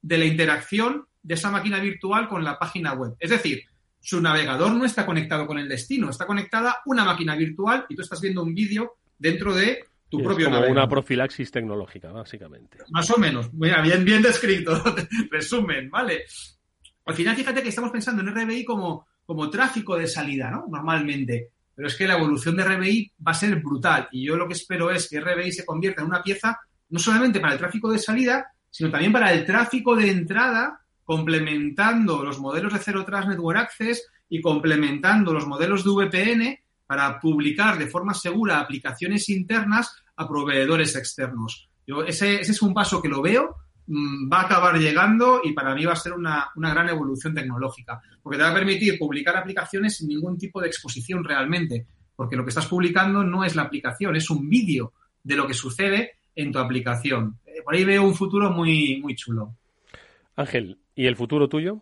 de la interacción de esa máquina virtual con la página web. Es decir, su navegador no está conectado con el destino, está conectada una máquina virtual y tú estás viendo un vídeo dentro de tu propio como una profilaxis tecnológica, básicamente. Más o menos. bien, bien descrito. Resumen, ¿vale? Al final, fíjate que estamos pensando en RBI como, como tráfico de salida, ¿no? Normalmente. Pero es que la evolución de RBI va a ser brutal. Y yo lo que espero es que RBI se convierta en una pieza no solamente para el tráfico de salida, sino también para el tráfico de entrada, complementando los modelos de Zero Trust Network Access y complementando los modelos de VPN para publicar de forma segura aplicaciones internas a proveedores externos. Yo ese, ese es un paso que lo veo va a acabar llegando y para mí va a ser una, gran evolución tecnológica, porque te va a permitir publicar aplicaciones sin ningún tipo de exposición realmente, porque lo que estás publicando no es la aplicación, es un vídeo de lo que sucede en tu aplicación. Eh, por ahí veo un futuro muy, muy chulo. Ángel, ¿y el futuro tuyo?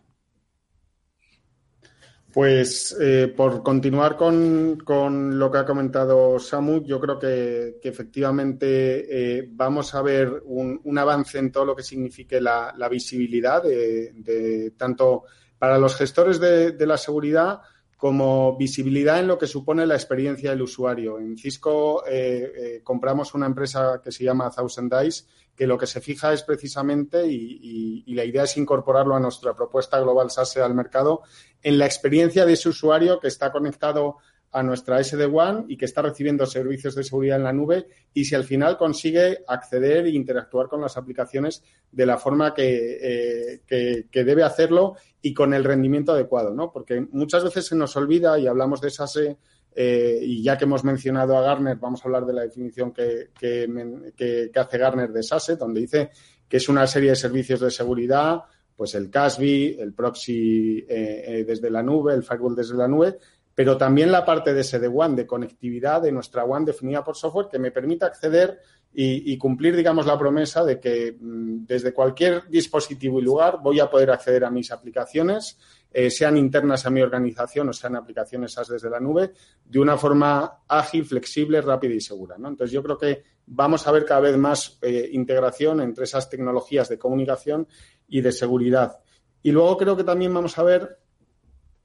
Pues eh, por continuar con, lo que ha comentado Samu, yo creo que, efectivamente eh, vamos a ver un, avance en todo lo que signifique la, visibilidad de, tanto para los gestores de, la seguridad como visibilidad en lo que supone la experiencia del usuario. En Cisco eh, compramos una empresa que se llama Thousand Dice que lo que se fija es precisamente, y, la idea es incorporarlo a nuestra propuesta global SASE al mercado, en la experiencia de ese usuario que está conectado a nuestra SD-WAN y que está recibiendo servicios de seguridad en la nube y si al final consigue acceder e interactuar con las aplicaciones de la forma que, eh, que, debe hacerlo y con el rendimiento adecuado, ¿no? Porque muchas veces se nos olvida y hablamos de SASE eh, y ya que hemos mencionado a Garner, vamos a hablar de la definición que, hace Garner de SASE, donde dice que es una serie de servicios de seguridad, pues el CASB, el proxy eh, eh, desde la nube, el firewall desde la nube, pero también la parte de SD-WAN, de conectividad de nuestra WAN definida por software, que me permita acceder y, cumplir, digamos, la promesa de que mm, desde cualquier dispositivo y lugar voy a poder acceder a mis aplicaciones eh, sean internas a mi organización o sean aplicaciones SaaS desde la nube, de una forma ágil, flexible, rápida y segura. Entonces, yo creo que vamos a ver cada vez más eh, integración entre esas tecnologías de comunicación y de seguridad. Y luego creo que también vamos a ver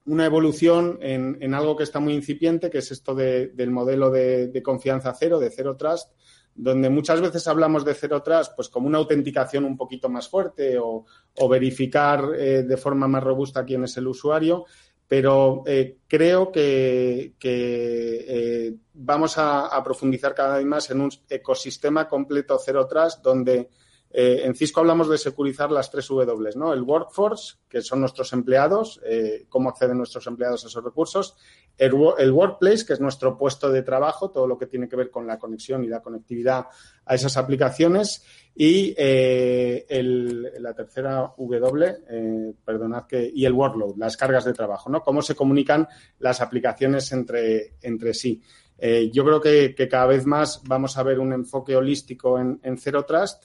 una evolución en, algo que está muy incipiente, que es esto del modelo de, de confianza cero, de cero trust, donde muchas veces hablamos de cero trust pues como una autenticación un poquito más fuerte o, verificar eh, de forma más robusta quién es el usuario, pero eh, creo que, eh, vamos a, profundizar cada vez más en un ecosistema completo cero trust donde en Cisco hablamos de securizar las tres W, ¿no? El workforce, que son nuestros empleados, cómo acceden nuestros empleados a esos recursos. El, workplace, que es nuestro puesto de trabajo, todo lo que tiene que ver con la conexión y la conectividad a esas aplicaciones. Y eh, la tercera W, perdonad que, y el workload, las cargas de trabajo, ¿no? Cómo se comunican las aplicaciones entre, entre sí. yo creo que, cada vez más vamos a ver un enfoque holístico en Zero Trust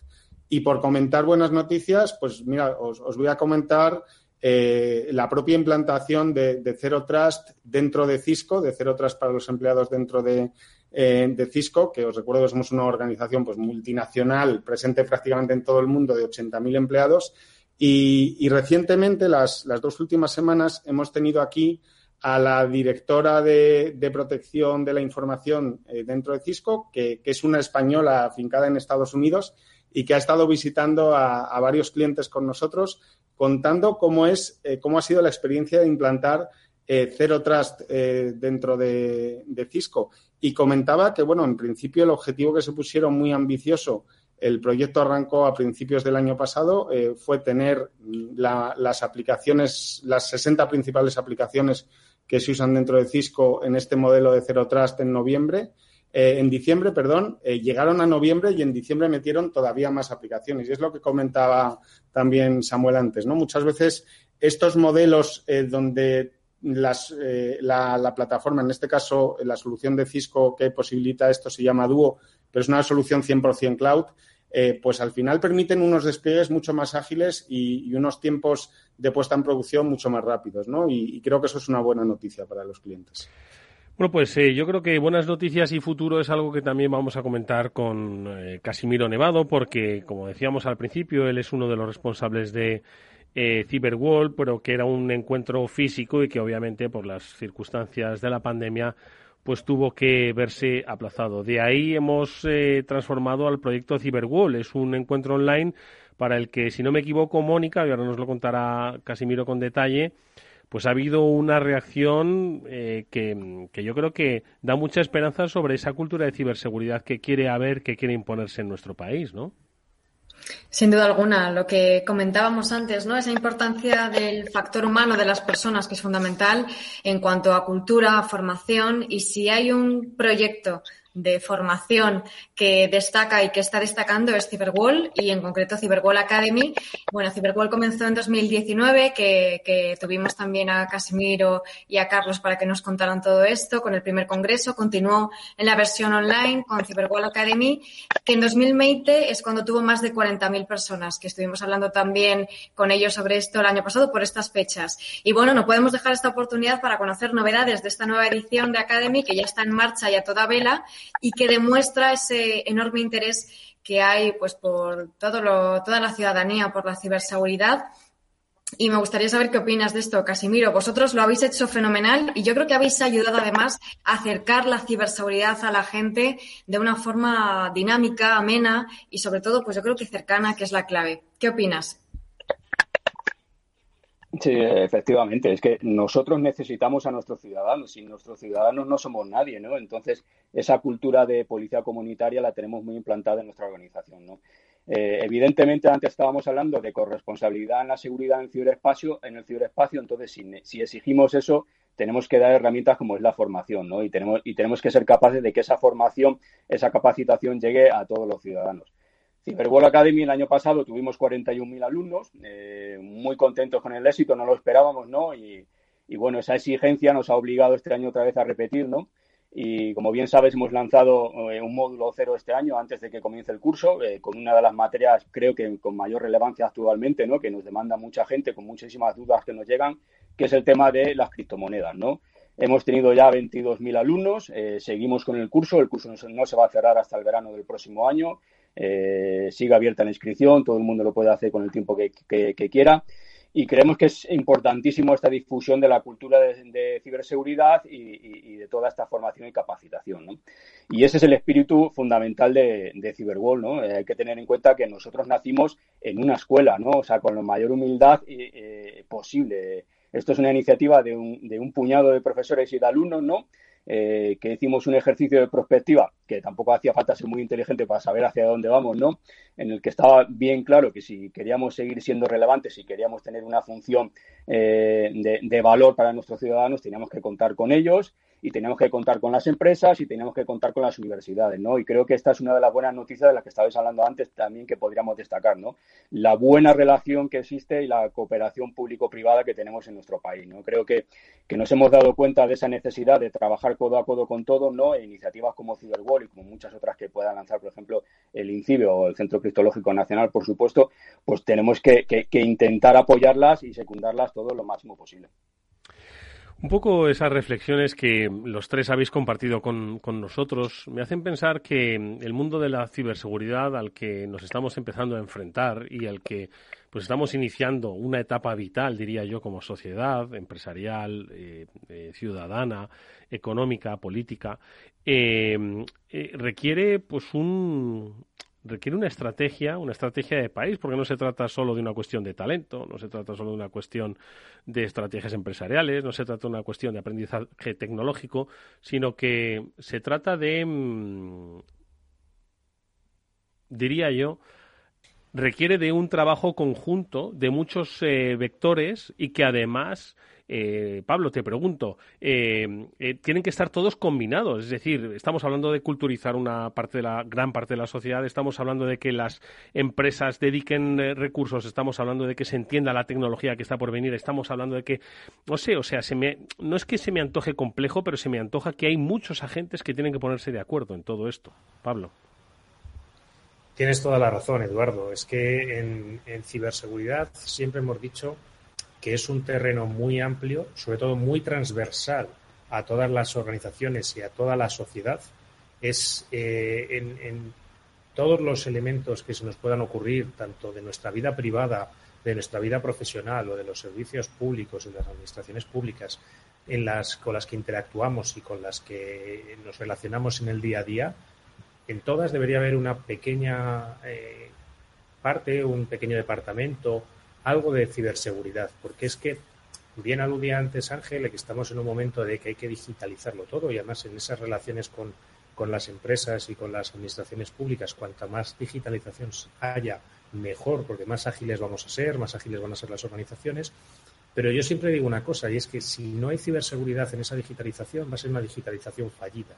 y por comentar buenas noticias, pues mira, os, voy a comentar eh, la propia implantación de, de, Zero Trust dentro de Cisco, de Zero Trust para los empleados dentro de, eh, Cisco, que os recuerdo que somos una organización pues, multinacional presente prácticamente en todo el mundo de 80.000 empleados. Y, recientemente, las, dos últimas semanas, hemos tenido aquí a la directora de, protección de la información eh, dentro de Cisco, que, que, es una española afincada en Estados Unidos y que ha estado visitando a, varios clientes con nosotros, contando cómo es, eh, cómo ha sido la experiencia de implantar eh, Zero Trust eh, dentro de, Cisco. Y comentaba que, bueno, en principio el objetivo que se pusieron muy ambicioso, el proyecto arrancó a principios del año pasado, fue tener las aplicaciones, las 60 principales aplicaciones que se usan dentro de Cisco en este modelo de Zero Trust en noviembre. Eh, en diciembre, perdón, eh, llegaron a noviembre y en diciembre metieron todavía más aplicaciones. Y es lo que comentaba también Samuel antes, ¿no? Muchas veces estos modelos eh, donde las, la, la, plataforma, en este caso la solución de Cisco que posibilita esto se llama Duo, pero es una solución 100% cloud, pues al final permiten unos despliegues mucho más ágiles y, unos tiempos de puesta en producción mucho más rápidos, ¿no? y creo que eso es una buena noticia para los clientes. Bueno, pues eh, yo creo que buenas noticias y futuro es algo que también vamos a comentar con eh, Casimiro Nevado, porque, como decíamos al principio, él es uno de los responsables de eh, pero que era un encuentro físico y que obviamente por las circunstancias de la pandemia pues tuvo que verse aplazado. De ahí hemos eh, transformado al proyecto Cyberwall. Es un encuentro online para el que, si no me equivoco, Mónica, y ahora nos lo contará Casimiro con detalle, pues ha habido una reacción eh, que, yo creo que da mucha esperanza sobre esa cultura de ciberseguridad que quiere haber, que quiere imponerse en nuestro país, ¿no? Sin duda alguna, lo que comentábamos antes, ¿no? Esa importancia del factor humano de las personas que es fundamental en cuanto a cultura, formación y si hay un proyecto de formación que destaca y que está destacando es Cyberwall y en concreto Cyberwall Academy. Bueno, Cyberwall comenzó en 2019, que, que tuvimos también a Casimiro y a Carlos para que nos contaran todo esto con el primer congreso. Continuó en la versión online con Cyberwall Academy, que en 2020 es cuando tuvo más de 40.000 personas, que estuvimos hablando también con ellos sobre esto el año pasado por estas fechas. Y bueno, no podemos dejar esta oportunidad para conocer novedades de esta nueva edición de Academy, que ya está en marcha y a toda vela y que demuestra ese enorme interés que hay pues por todo lo, toda la ciudadanía por la ciberseguridad. Y me gustaría saber qué opinas de esto, Casimiro. Vosotros lo habéis hecho fenomenal y yo creo que habéis ayudado además a acercar la ciberseguridad a la gente de una forma dinámica, amena y sobre todo, pues yo creo que cercana, que es la clave. ¿Qué opinas? Sí, efectivamente. Es que nosotros necesitamos a nuestros ciudadanos y nuestros ciudadanos no somos nadie, ¿no? Entonces, esa cultura de policía comunitaria la tenemos muy implantada en nuestra organización, ¿no? Eh, evidentemente, antes estábamos hablando de corresponsabilidad en la seguridad en el ciberespacio, en el ciberespacio entonces, si, si exigimos eso, tenemos que dar herramientas como es la formación, ¿no? Y tenemos, y tenemos que ser capaces de que esa formación, esa capacitación llegue a todos los ciudadanos. Cyberwall Academy el año pasado tuvimos 41.000 alumnos, eh, muy contentos con el éxito, no lo esperábamos, ¿no? Y, bueno, esa exigencia nos ha obligado este año otra vez a repetir, ¿no? Y como bien sabes, hemos lanzado eh, un módulo cero este año antes de que comience el curso, eh, con una de las materias, creo que con mayor relevancia actualmente, ¿no? Que nos demanda mucha gente, con muchísimas dudas que nos llegan, que es el tema de las criptomonedas, ¿no? Hemos tenido ya 22.000 alumnos, seguimos con el curso, el curso no se va a cerrar hasta el verano del próximo año eh, sigue abierta la inscripción, todo el mundo lo puede hacer con el tiempo que, quiera. Y creemos que es importantísimo esta difusión de la cultura de, ciberseguridad y, de toda esta formación y capacitación. ¿no? Y ese es el espíritu fundamental de, de Cyberwall. ¿no? Eh, hay que tener en cuenta que nosotros nacimos en una escuela, ¿no? o sea, con la mayor humildad eh, posible. Esto es una iniciativa de un, de un puñado de profesores y de alumnos, ¿no? Eh, que hicimos un ejercicio de prospectiva, que tampoco hacía falta ser muy inteligente para saber hacia dónde vamos, ¿no? En el que estaba bien claro que si queríamos seguir siendo relevantes, si queríamos tener una función eh, de, de valor para nuestros ciudadanos, teníamos que contar con ellos y tenemos que contar con las empresas y tenemos que contar con las universidades, ¿no? Y creo que esta es una de las buenas noticias de las que estabais hablando antes también que podríamos destacar, ¿no? La buena relación que existe y la cooperación público-privada que tenemos en nuestro país, ¿no? Creo que, que nos hemos dado cuenta de esa necesidad de trabajar codo a codo con todos, ¿no? E iniciativas como Cyberwall y como muchas otras que pueda lanzar, por ejemplo, el INCIBE o el Centro Criptológico Nacional, por supuesto, pues tenemos que, que intentar apoyarlas y secundarlas todo lo máximo posible. Un poco esas reflexiones que los tres habéis compartido con, nosotros me hacen pensar que el mundo de la ciberseguridad al que nos estamos empezando a enfrentar y al que pues estamos iniciando una etapa vital, diría yo, como sociedad empresarial, eh, eh, ciudadana, económica, política, eh, requiere pues un, requiere una estrategia, una estrategia de país, porque no se trata solo de una cuestión de talento, no se trata solo de una cuestión de estrategias empresariales, no se trata de una cuestión de aprendizaje tecnológico, sino que se trata de, mm, diría yo, requiere de un trabajo conjunto de muchos eh, vectores y que además eh, Pablo, te pregunto, eh, eh, tienen que estar todos combinados, es decir, estamos hablando de culturizar una parte de la gran parte de la sociedad, estamos hablando de que las empresas dediquen recursos, estamos hablando de que se entienda la tecnología que está por venir, estamos hablando de que, no sé, o sea, se me, no es que se me antoje complejo, pero se me antoja que hay muchos agentes que tienen que ponerse de acuerdo en todo esto. Pablo. Tienes toda la razón, Eduardo. Es que en ciberseguridad siempre hemos dicho que es un terreno muy amplio, sobre todo muy transversal a todas las organizaciones y a toda la sociedad. Es eh, en, todos los elementos que se nos puedan ocurrir, tanto de nuestra vida privada, de nuestra vida profesional o de los servicios públicos y de las administraciones públicas en las, con las que interactuamos y con las que nos relacionamos en el día a día, en todas debería haber una pequeña eh, parte, un pequeño departamento algo de ciberseguridad, porque es que bien aludía antes Ángel, que estamos en un momento de que hay que digitalizarlo todo y además en esas relaciones con, con las empresas y con las administraciones públicas, cuanta más digitalización haya, mejor, porque más ágiles vamos a ser, más ágiles van a ser las organizaciones. Pero yo siempre digo una cosa, y es que si no hay ciberseguridad en esa digitalización, va a ser una digitalización fallida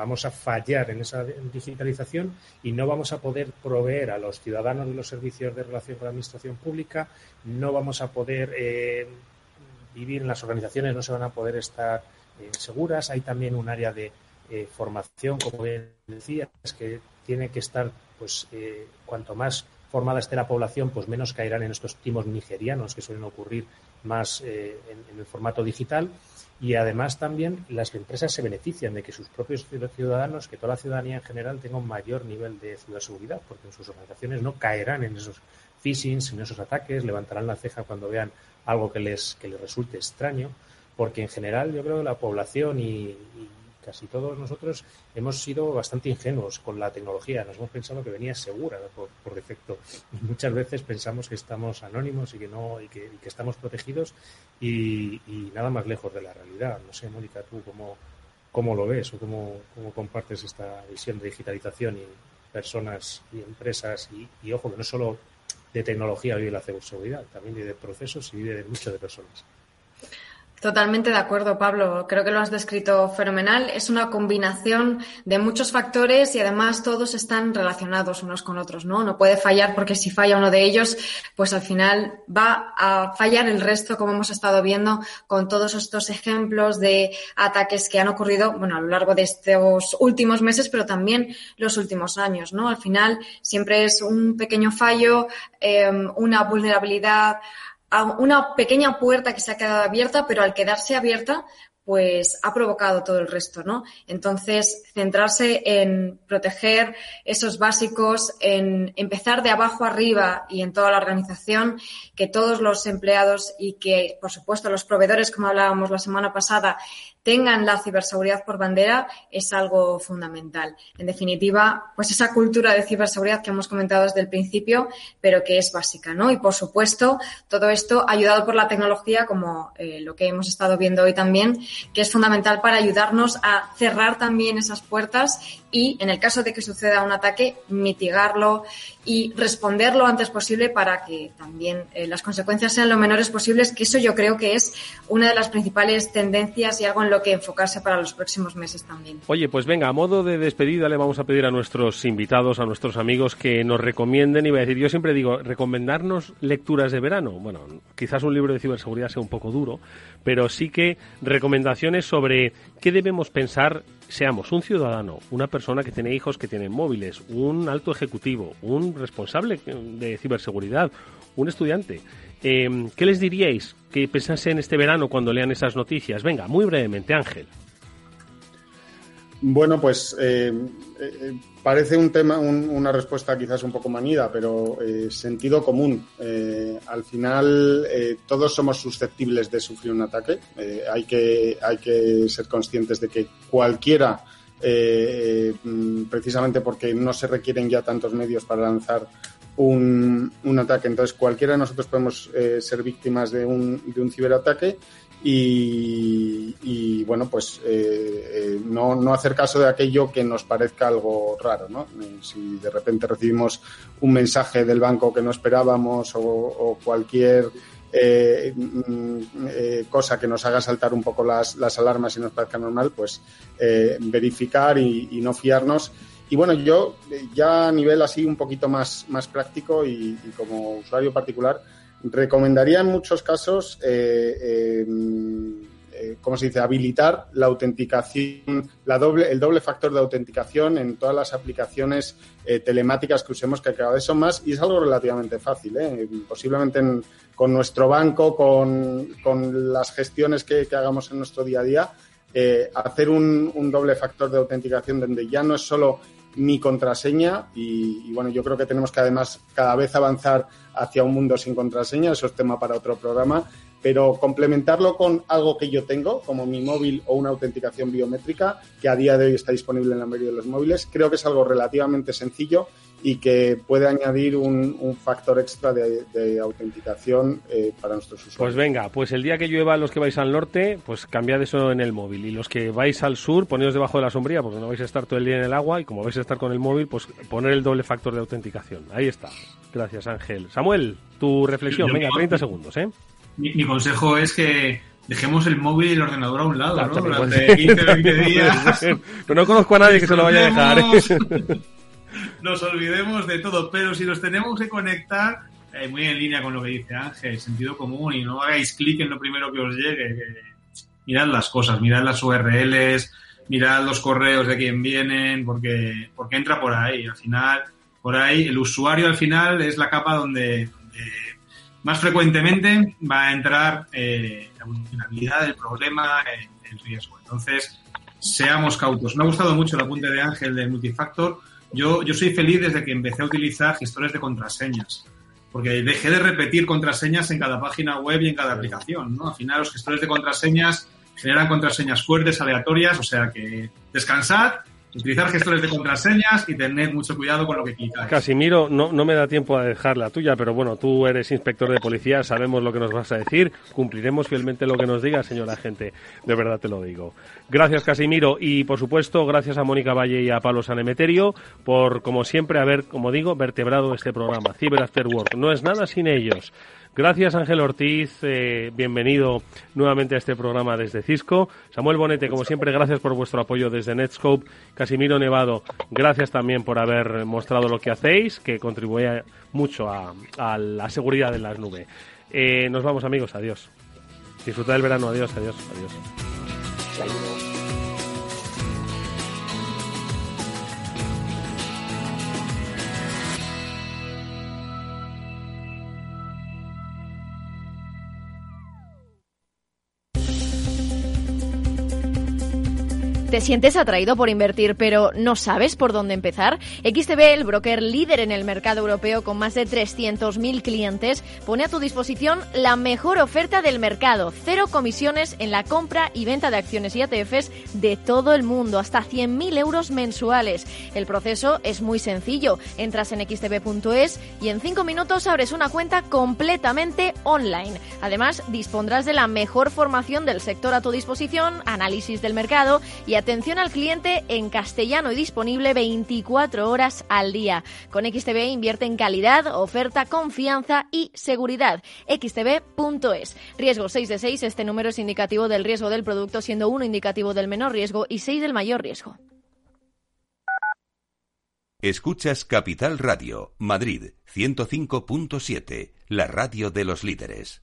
vamos a fallar en esa digitalización y no vamos a poder proveer a los ciudadanos de los servicios de relación con la administración pública, no vamos a poder eh, vivir en las organizaciones, no se van a poder estar eh, seguras. Hay también un área de eh, formación, como bien decía, que tiene que estar, pues, cuanto más formada esté la población, pues menos caerán en estos timos nigerianos que suelen ocurrir más en el formato digital. Y además también las empresas se benefician de que sus propios ciudadanos, que toda la ciudadanía en general tenga un mayor nivel de ciberseguridad, porque en sus organizaciones no caerán en esos phishings, en esos ataques, levantarán la ceja cuando vean algo que les, que les resulte extraño, porque en general yo creo que la población y casi todos nosotros hemos sido bastante ingenuos con la tecnología. Nos hemos pensado que venía segura por, defecto. Y muchas veces pensamos que estamos anónimos y que no y que, estamos protegidos y, nada más lejos de la realidad. No sé, Mónica, tú cómo, cómo lo ves o cómo, cómo compartes esta visión de digitalización y personas y empresas y, y ojo que no solo de tecnología vive la seguridad, también vive de procesos y vive de mucho de personas. Totalmente de acuerdo, Pablo. Creo que lo has descrito fenomenal. Es una combinación de muchos factores y además todos están relacionados unos con otros, ¿no? No puede fallar porque si falla uno de ellos, pues al final va a fallar el resto, como hemos estado viendo con todos estos ejemplos de ataques que han ocurrido, bueno, a lo largo de estos últimos meses, pero también los últimos años, ¿no? Al final siempre es un pequeño fallo, eh, una vulnerabilidad una pequeña puerta que se ha quedado abierta, pero al quedarse abierta, pues ha provocado todo el resto, ¿no? Entonces, centrarse en proteger esos básicos, en empezar de abajo arriba y en toda la organización, que todos los empleados y que, por supuesto, los proveedores, como hablábamos la semana pasada, tengan la ciberseguridad por bandera es algo fundamental. En definitiva, pues esa cultura de ciberseguridad que hemos comentado desde el principio, pero que es básica, ¿no? Y por supuesto, todo esto ayudado por la tecnología, como eh, lo que hemos estado viendo hoy también, que es fundamental para ayudarnos a cerrar también esas puertas y, en el caso de que suceda un ataque, mitigarlo y responder lo antes posible para que también eh, las consecuencias sean lo menores posibles, que eso yo creo que es una de las principales tendencias y algo en lo que enfocarse para los próximos meses también. Oye, pues venga, a modo de despedida le vamos a pedir a nuestros invitados, a nuestros amigos que nos recomienden, y voy a decir, yo siempre digo, recomendarnos lecturas de verano. Bueno, quizás un libro de ciberseguridad sea un poco duro, pero sí que recomendaciones sobre qué debemos pensar seamos un ciudadano, una persona que tiene hijos que tienen móviles, un alto ejecutivo, un responsable de ciberseguridad, un estudiante. Em, ¿Qué les diríais que pensase en este verano cuando lean esas noticias? Venga, muy brevemente, Ángel. Bueno, pues eh, eh, parece un tema, una respuesta quizás un poco manida, pero eh, sentido común. al final, todos somos susceptibles de sufrir un ataque. hay, que, hay que ser conscientes de que cualquiera, mm, precisamente porque no se requieren ya tantos medios para lanzar un, un ataque, entonces cualquiera de nosotros podemos ser víctimas de un, de un ciberataque y, bueno, pues eh, eh, no, no, hacer caso de aquello que nos parezca algo raro, ¿no? Eh, si de repente recibimos un mensaje del banco que no esperábamos o, cualquier mm, cosa que nos haga saltar un poco las, las alarmas y nos parezca normal, pues verificar y, no fiarnos. Y bueno, yo ya a nivel así un poquito más, más práctico y como usuario particular, recomendaría en muchos casos, eh, em, eh, ¿cómo se dice?, habilitar la autenticación, la doble, el doble factor de autenticación en todas las aplicaciones eh, telemáticas que usemos, que cada vez son más, y es algo relativamente fácil. Posiblemente con nuestro banco, con, con las gestiones que, hagamos en nuestro día a día, hacer un doble factor de autenticación donde ya no es solo mi contraseña y, bueno, yo creo que tenemos que además cada vez avanzar hacia un mundo sin contraseña, eso es tema para otro programa, pero complementarlo con algo que yo tengo, como mi móvil o una autenticación biométrica, que a día de hoy está disponible en la mayoría de los móviles, creo que es algo relativamente sencillo y que puede añadir un, factor extra de, autenticación eh, para nuestros usuarios. Pues venga, pues el día que llueva los que vais al norte, pues cambiad eso en el móvil. Y los que vais al sur, ponedos debajo de la sombría, porque no vais a estar todo el día en el agua y como vais a estar con el móvil, pues poner el doble factor de autenticación. Ahí está. Gracias, Ángel. Samuel, tu reflexión, venga, 30 segundos, ¿eh? Mi, consejo es que dejemos el móvil y el ordenador a un lado, ¿no? Durante 15 o 20 días. no conozco a nadie que se lo vaya a dejar. ¿eh? nos olvidemos de todo, pero si los tenemos que conectar, eh, muy en línea con lo que dice Ángel, sentido común, y no hagáis clic en lo primero que os llegue. mirad las cosas, mirad las URLs, mirad los correos de quien vienen, porque, porque entra por ahí. Al final, por ahí, el usuario al final es la capa donde, más frecuentemente va a entrar eh, la vulnerabilidad, el problema, el, riesgo. Entonces, seamos cautos. Me ha gustado mucho el apunte de Ángel de multifactor yo, yo soy feliz desde que empecé a utilizar gestores de contraseñas, porque dejé de repetir contraseñas en cada página web y en cada aplicación, ¿no? Al final los gestores de contraseñas generan contraseñas fuertes, aleatorias, o sea que descansad utilizar gestores de contraseñas y tener mucho cuidado con lo que clicáis. Casimiro, no, no me da tiempo a dejar la tuya, pero bueno, tú eres inspector de policía, sabemos lo que nos vas a decir, cumpliremos fielmente lo que nos diga, señora agente, de verdad te lo digo. Gracias, Casimiro, y por supuesto, gracias a Mónica Valle y a Pablo Sanemeterio por, como siempre, haber, como digo, vertebrado este programa, Cyber After Work. No es nada sin ellos. Gracias Ángel Ortiz, eh, bienvenido nuevamente a este programa desde Cisco. Samuel Bonete, como siempre, gracias por vuestro apoyo desde Netscope. Casimiro Nevado, gracias también por haber mostrado lo que hacéis, que contribuye mucho a, la seguridad en las nubes. Eh, nos vamos amigos, adiós. Disfruta del verano, adiós, adiós, adiós. ¿Te sientes atraído por invertir pero no sabes por dónde empezar? XTB, el broker líder en el mercado europeo con más de 300.000 clientes, pone a tu disposición la mejor oferta del mercado. Cero comisiones en la compra y venta de acciones y ETFs de todo el mundo, hasta 100.000 euros mensuales. El proceso es muy sencillo. Entras en xtb.es y en 5 minutos abres una cuenta completamente online. Además, dispondrás de la mejor formación del sector a tu disposición, análisis del mercado y atención al cliente en castellano y disponible 24 horas al día. Con XTB invierte en calidad, oferta, confianza y seguridad. xtb.es. Riesgo 6 de 6. Este número es indicativo del riesgo del producto, siendo 1 indicativo del menor riesgo y 6 del mayor riesgo. Escuchas Capital Radio, Madrid 105.7, la radio de los líderes.